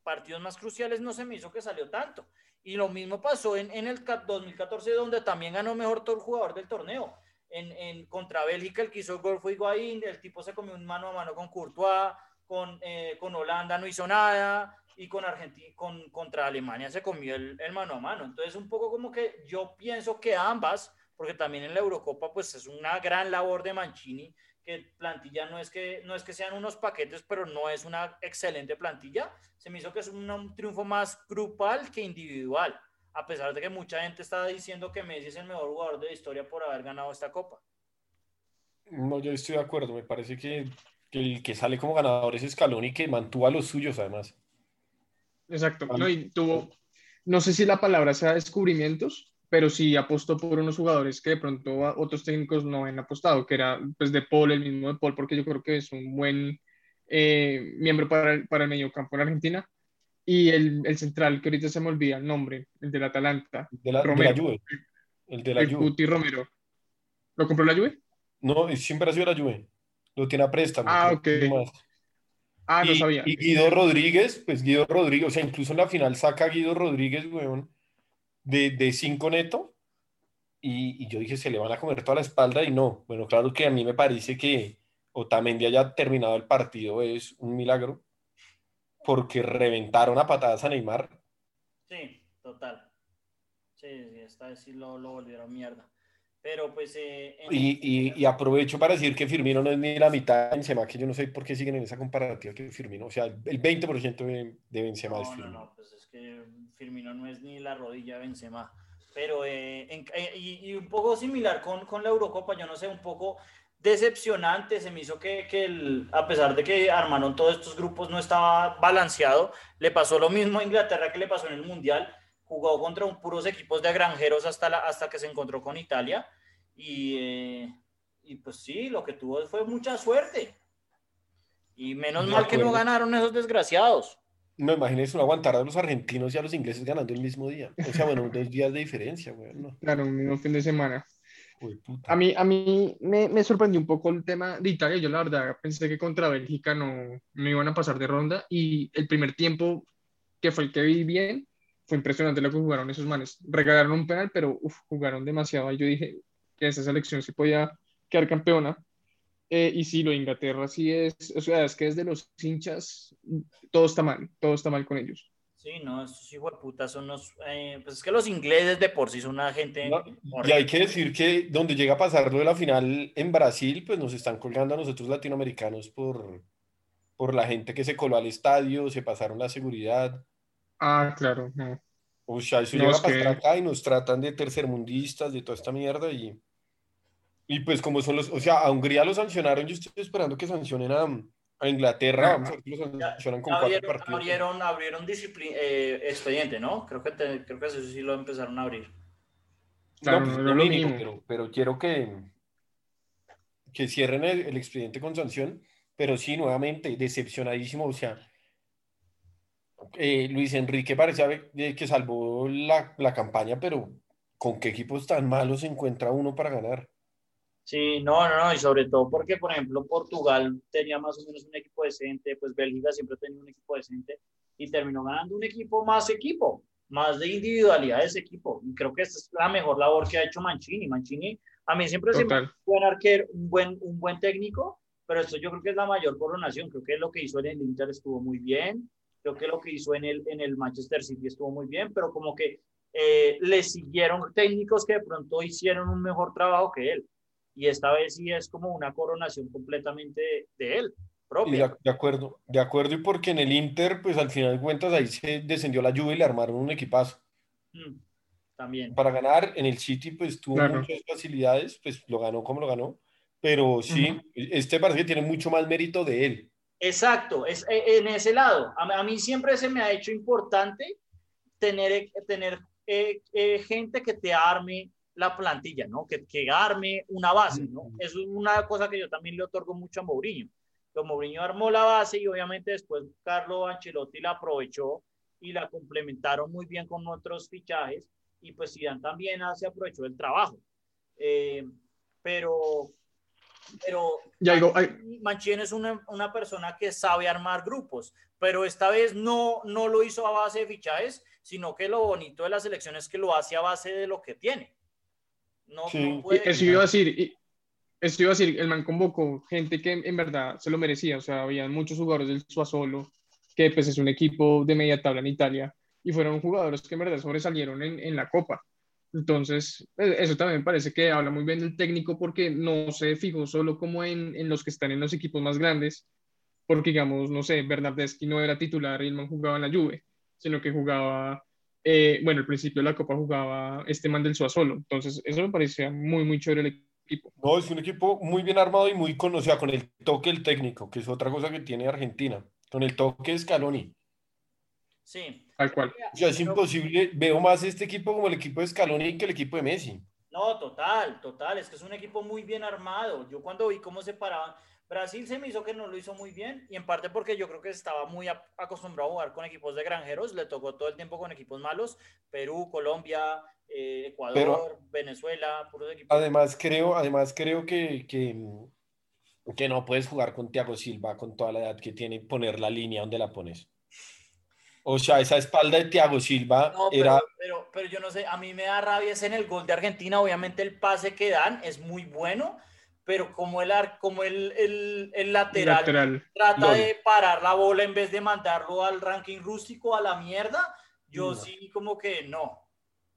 partidos más cruciales no se me hizo que salió tanto. Y lo mismo pasó en, en el 2014, donde también ganó mejor jugador del torneo. En, en, contra Bélgica, el que hizo el gol fue Higuaín, el tipo se comió un mano a mano con Courtois, con, eh, con Holanda no hizo nada, y con Argentina, con, contra Alemania se comió el, el, mano a mano. Entonces, un poco como que yo pienso que ambas, porque también en la Eurocopa, pues es una gran labor de Mancini, que plantilla no es que, no es que sean unos paquetes, pero no es una excelente plantilla. Se me hizo que es un, triunfo más grupal que individual, a pesar de que mucha gente está diciendo que Messi es el mejor jugador de la historia por haber ganado esta copa. No, yo estoy de acuerdo. Me parece que, que el que sale como ganador es Escalón y que mantuvo a los suyos, además. Exacto. No, y tuvo, no sé si la palabra sea descubrimientos, pero sí apostó por unos jugadores que de pronto otros técnicos no han apostado, que era pues de Paul, el mismo de Paul, porque yo creo que es un buen eh, miembro para el, para el medio campo en Argentina. Y el, el, central, que ahorita se me olvida el nombre, el del Atalanta. De la, Romero, de la Juve. El de la el Juve. Romero. ¿Lo compró la Juve? No, siempre ha sido la Juve. Lo tiene a préstamo. Ah, ok. Ah, no sabía. Y Guido Rodríguez, pues Guido Rodríguez, o sea, incluso en la final saca a Guido Rodríguez, weón de, de cinco neto y, y, yo dije, se le van a comer toda la espalda y no. Bueno, claro que a mí me parece que Otamendi haya terminado el partido es un milagro porque reventaron a patadas a Neymar. Sí, total. Sí, sí esta vez sí lo, lo volvieron mierda. Pero pues... Eh, y, y, y, aprovecho para decir que Firmino no es ni la mitad de Benzema, que yo no sé por qué siguen en esa comparativa que Firmino. O sea, el 20% de, de Benzema es Firmino. No, no, pues es que Firmino no es ni la rodilla de Benzema. Pero, eh, eh, y, un poco similar con, con, la Eurocopa, yo no sé, un poco decepcionante, se me hizo que, que el, a pesar de que armaron todos estos grupos no estaba balanceado, le pasó lo mismo a Inglaterra que le pasó en el Mundial, jugó contra un puros equipos de granjeros hasta, la, hasta que se encontró con Italia, y, eh, y pues sí, lo que tuvo fue mucha suerte. Y menos mal que no ganaron esos desgraciados. No, imagínense no aguantar a los argentinos y a los ingleses ganando el mismo día. O sea, bueno, [LAUGHS] dos días de diferencia, güey. Claro, un mismo fin de semana. A mí, a mí me, me, sorprendió un poco el tema de Italia. Yo la verdad pensé que contra Bélgica no, no iban a pasar de ronda y el primer tiempo, que fue el que vi bien, fue impresionante lo que jugaron esos manes. Regalaron un penal, pero uf, jugaron demasiado. Y yo dije que esa selección sí podía quedar campeona. Eh, y sí, lo de Inglaterra sí es, o sea, es que desde los hinchas todo está mal, todo está mal con ellos. Sí, no, estos hijos de puta son los, eh, pues es que los ingleses de por sí son una gente... y hay que decir que donde llega a pasar lo de la final en Brasil, pues nos están colgando a nosotros latinoamericanos por, por la gente que se coló al estadio, se pasaron la seguridad. Ah, claro, no. O sea, eso llega a pasar acá y nos tratan de tercermundistas, de toda esta mierda y... Y pues como son los, o sea, a Hungría lo sancionaron, yo estoy esperando que sancionen a, a Inglaterra, vamos a ver si lo sancionan con abrieron, cuatro partidos. Abrieron, abrieron eh, expediente, ¿no? Creo que, creo que eso sí lo empezaron a abrir. no, pues, lo mínimo, pero, pero, quiero que, que cierren el, expediente con sanción, pero sí, nuevamente, decepcionadísimo, o sea, eh, Luis Enrique parece que salvó la, la campaña, pero ¿con qué equipos tan malos se encuentra uno para ganar? Sí, no, no, no, y sobre todo porque, por ejemplo, Portugal tenía más o menos un equipo decente, pues Bélgica siempre tenía un equipo decente y terminó ganando un equipo más equipo, más de individualidad de ese equipo. Y creo que esta es la mejor labor que ha hecho Mancini. Mancini, a mí siempre es un buen arquero, un buen, un buen técnico, pero esto yo creo que es la mayor coronación. Creo que lo que hizo en el Inter estuvo muy bien, creo que lo que hizo en el, en el Manchester City estuvo muy bien, pero como que eh, le siguieron técnicos que de pronto hicieron un mejor trabajo que él. Y esta vez sí es como una coronación completamente de, él. Propia. De, acuerdo, de acuerdo, y porque en el Inter, pues al final de cuentas ahí se descendió la lluvia y le armaron un equipazo. Mm, también. Para ganar en el City, pues tuvo muchas facilidades, pues lo ganó como lo ganó, pero sí, este parece que tiene mucho más mérito de él. Exacto, es e, en ese lado. A, mí siempre se me ha hecho importante tener, tener eh, eh, gente que te arme la plantilla, ¿no? Que, que arme una base, ¿no? Eso es una cosa que yo también le otorgo mucho a Mourinho. Que Mourinho armó la base y obviamente después Carlo Ancelotti la aprovechó y la complementaron muy bien con otros fichajes y pues Zidane también se aprovechó del trabajo. Eh, pero pero ya Mancini es una, una, persona que sabe armar grupos, pero esta vez no, no lo hizo a base de fichajes, sino que lo bonito de la selección es que lo hace a base de lo que tiene. No, eso iba a decir, eso iba a decir, el man convocó gente que en verdad se lo merecía, o sea, había muchos jugadores del Suazolo, que pues es un equipo de media tabla en Italia, y fueron jugadores que en verdad sobresalieron en, en la Copa. Entonces, eh, eso también parece que habla muy bien del técnico porque no se fijó solo como en, en los que están en los equipos más grandes, porque digamos, no sé, Bernardeschi no era titular y el man jugaba en la Juve, sino que jugaba, eh, bueno, al principio de la Copa jugaba este man del solo entonces eso me parecía muy, muy chévere el equipo. No, es un equipo muy bien armado y muy conocido, con el toque del técnico, que es otra cosa que tiene Argentina, con el toque de Scaloni. Sí, Tal cual. O sea, es imposible. Veo más este equipo como el equipo de Scaloni que el equipo de Messi. No, total, total. Es que es un equipo muy bien armado. Yo cuando vi cómo se paraban, Brasil se me hizo que no lo hizo muy bien y en parte porque yo creo que estaba muy acostumbrado a jugar con equipos de granjeros, le tocó todo el tiempo con equipos malos, Perú, Colombia, eh, Ecuador, Venezuela, puros equipos. Además creo, además creo que, que, que no puedes jugar con Thiago Silva con toda la edad que tiene y poner la línea donde la pones. O sea, esa espalda de Thiago Silva era... Pero, pero, yo no sé, a mí me da rabia es en el gol de Argentina, obviamente el pase que dan es muy bueno, pero como el, como el, el, el lateral, trata de parar la bola en vez de mandarlo al ranking rústico a la mierda, yo sí como que no.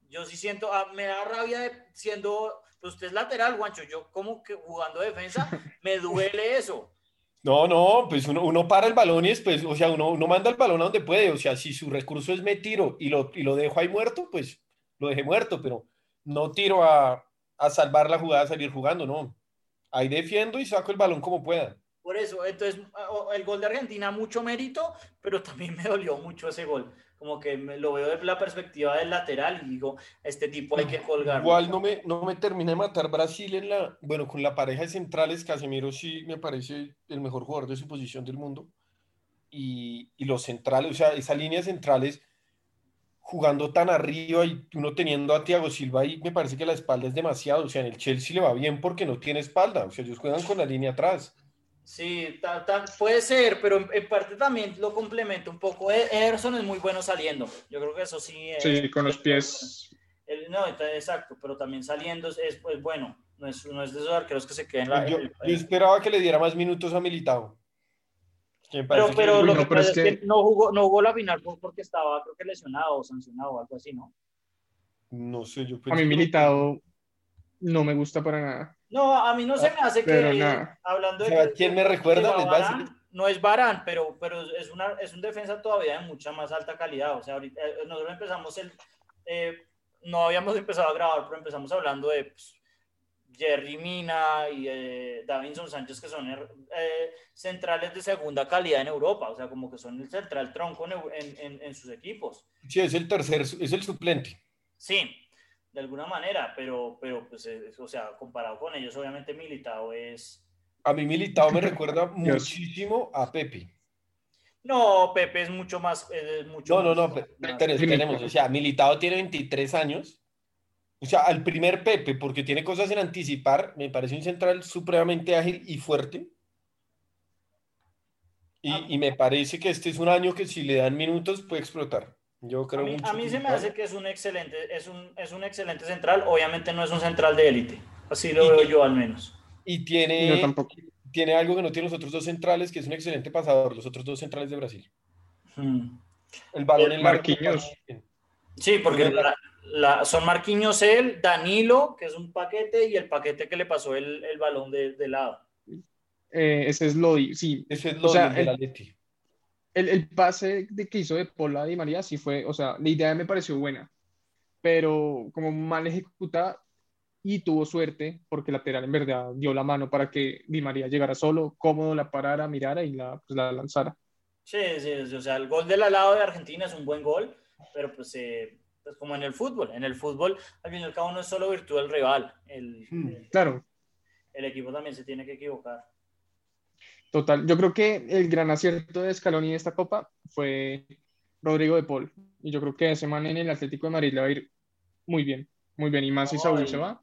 Yo sí siento, ah, me da rabia de siendo, pues usted es lateral, Guancho, yo como que jugando defensa, [LAUGHS] me duele eso. No, no, pues uno, uno, para el balón y después, o sea, uno, uno manda el balón a donde puede. O sea, si su recurso es me tiro y lo, y lo dejo ahí muerto, pues lo dejé muerto, pero no tiro a, a salvar la jugada, a salir jugando, no. Ahí defiendo y saco el balón como pueda. Por eso, entonces, el gol de Argentina, mucho mérito, pero también me dolió mucho ese gol como que me, lo veo desde la perspectiva del lateral y digo, este tipo hay que colgar. Igual no me, no me termina de matar Brasil en la, bueno, con la pareja de centrales, Casemiro sí me parece el mejor jugador de su posición del mundo. Y, y los centrales, o sea, esa línea centrales jugando tan arriba y uno teniendo a Thiago Silva ahí, me parece que la espalda es demasiado. O sea, en el Chelsea le va bien porque no tiene espalda. O sea, ellos juegan con la línea atrás. Sí, puede ser, pero en, parte también lo complemento un poco. E, Ederson es muy bueno saliendo. Yo creo que eso sí. Es, sí, con los pies. no, exacto, pero también saliendo es, pues, bueno. No es, no es, de esos arqueros que se queden. La, yo, esperaba que le diera más minutos a Militao. Pero, pero lo que pasa es que... no, jugó, no jugó la final porque estaba, creo que lesionado o sancionado o algo así, ¿no? No sé, yo A mí Militao no me gusta para nada. No, a mí no se me hace que, hablando de... ¿Quién me recuerda? no es Barán, pero, pero es, una, es un defensa todavía de mucha más alta calidad. O sea, ahorita eh, nosotros empezamos el... Eh, no habíamos empezado a grabar, pero empezamos hablando de pues, Jerry Mina y eh, Davinson Sánchez, que son centrales de segunda calidad en Europa, o sea, como que son el central tronco en, en, en, sus equipos. Sí, es el tercer, es el suplente. Sí, de alguna manera, pero, pero pues, eh, o sea, comparado con ellos, obviamente Militao es... A mí Militao me recuerda [LAUGHS] muchísimo a Pepe. No, Pepe es mucho más... mucho no, no, no, tenemos, o sea, Militao tiene 23 años o sea, al primer Pepe, porque tiene cosas en anticipar, me parece un central supremamente ágil y fuerte. Y, Ah. y me parece que este es un año que si le dan minutos puede explotar. Yo A mí, mucho a mí que se me hace que es un excelente, es un, es un excelente central. Obviamente no es un central de élite. Así lo Y veo yo al menos. Y tiene, tampoco. tiene algo que no tienen los otros dos centrales, que es un excelente pasador, los otros dos centrales de Brasil. Mm. El balón en largo Marquinhos. Sí, porque Bueno. la- la- son Marquinhos él, Danilo, que es un paquete, y el paquete que le pasó el, el balón de, de lado. Eh, ese es Lodi, sí. Ese es O lo sea, el- Atleti. El, el pase de que hizo de Pola Di María sí fue, o sea, la idea me pareció buena, pero como mal ejecutada y tuvo suerte porque el lateral en verdad dio la mano para que Di María llegara solo, cómodo, la parara, mirara y la, pues, la lanzara. Sí, sí, sí, o sea, el gol del lado de Argentina es un buen gol, pero pues, eh, pues como en el fútbol, en el fútbol al fin y al cabo no es solo virtud del rival, el, Hmm. el- Claro, el equipo también se tiene que equivocar. Total. Yo creo que el gran acierto de Scaloni en esta copa fue Rodrigo de Paul. Y yo creo que ese man en el Atlético de Madrid le va a ir muy bien, muy bien. Y más si Saúl se va.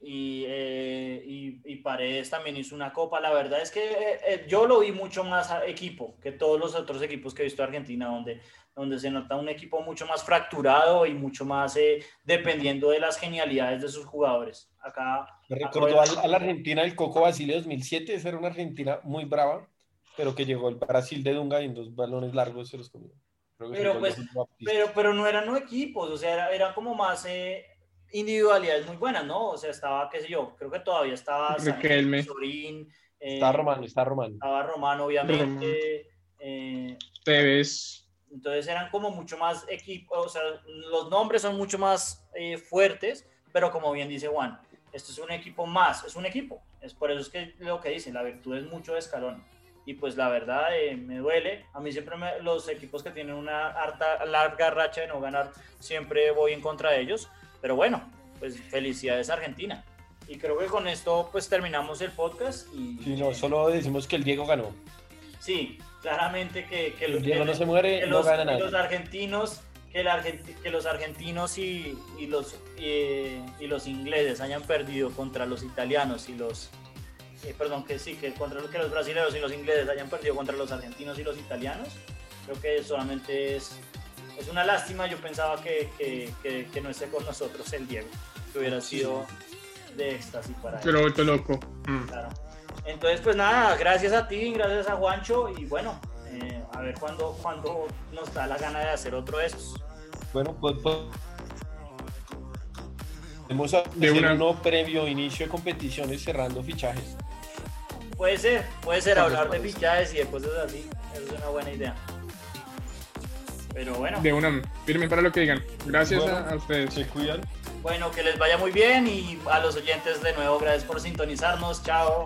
Y, eh, y, y Paredes también hizo una copa. La verdad es que eh, eh, yo lo vi mucho más a equipo que todos los otros equipos que he visto de Argentina, donde, donde se nota un equipo mucho más fracturado y mucho más eh, dependiendo de las genialidades de sus jugadores. Acá Me recordó a la Argentina del Coco Basile 2007, esa era una Argentina muy brava, pero que llegó el Brasil de Dunga y en dos balones largos se los comió. Pero, pues. Pero, pero no eran no equipos, o sea, era, era como más eh, individualidades muy buenas, ¿no? O sea, estaba, qué sé yo, creo que todavía estaba Riquelme. Sorín, eh, Está Romano, está Romano. estaba Romano, obviamente. eh, Tevez, entonces eran como mucho más equipos, o sea, los nombres son mucho más eh, fuertes, pero como bien dice Juan, esto es un equipo más, es un equipo. Es por eso es que lo que dicen, la virtud es mucho de escalón. Y pues la verdad eh, me duele. A mí siempre me- los equipos que tienen una harta, larga racha de no ganar, siempre voy en contra de ellos. Pero bueno, pues felicidades Argentina. Y creo que con esto pues terminamos el podcast. Y, Sí, no, solo decimos que el Diego ganó. Sí, claramente que, que, El Diego no se que muere, no los, gana que los nada. argentinos que, el argenti- que los argentinos y, y los y, y los ingleses hayan perdido contra los italianos y los eh, perdón que sí que contra los que los brasileños y los ingleses hayan perdido contra los argentinos y los italianos creo que solamente es es una lástima yo pensaba que, que, que, que no esté con nosotros el Diego que hubiera sido de éxtasis para él se lo vuelto loco. Mm. Claro. Entonces, pues nada, gracias a ti, gracias a Juancho y bueno, eh, a ver cuándo cuando nos da la gana de hacer otro de estos. Bueno, pues, pues podemos hacer De una- uno previo inicio de competiciones cerrando fichajes. Puede ser, puede ser hablar de fichajes y de cosas así, eso es una buena idea. Pero bueno, De una, firme para lo que digan. Gracias Bueno, a, a ustedes. Se cuidan. bueno, que les vaya muy bien y a los oyentes de nuevo, gracias por sintonizarnos, chao.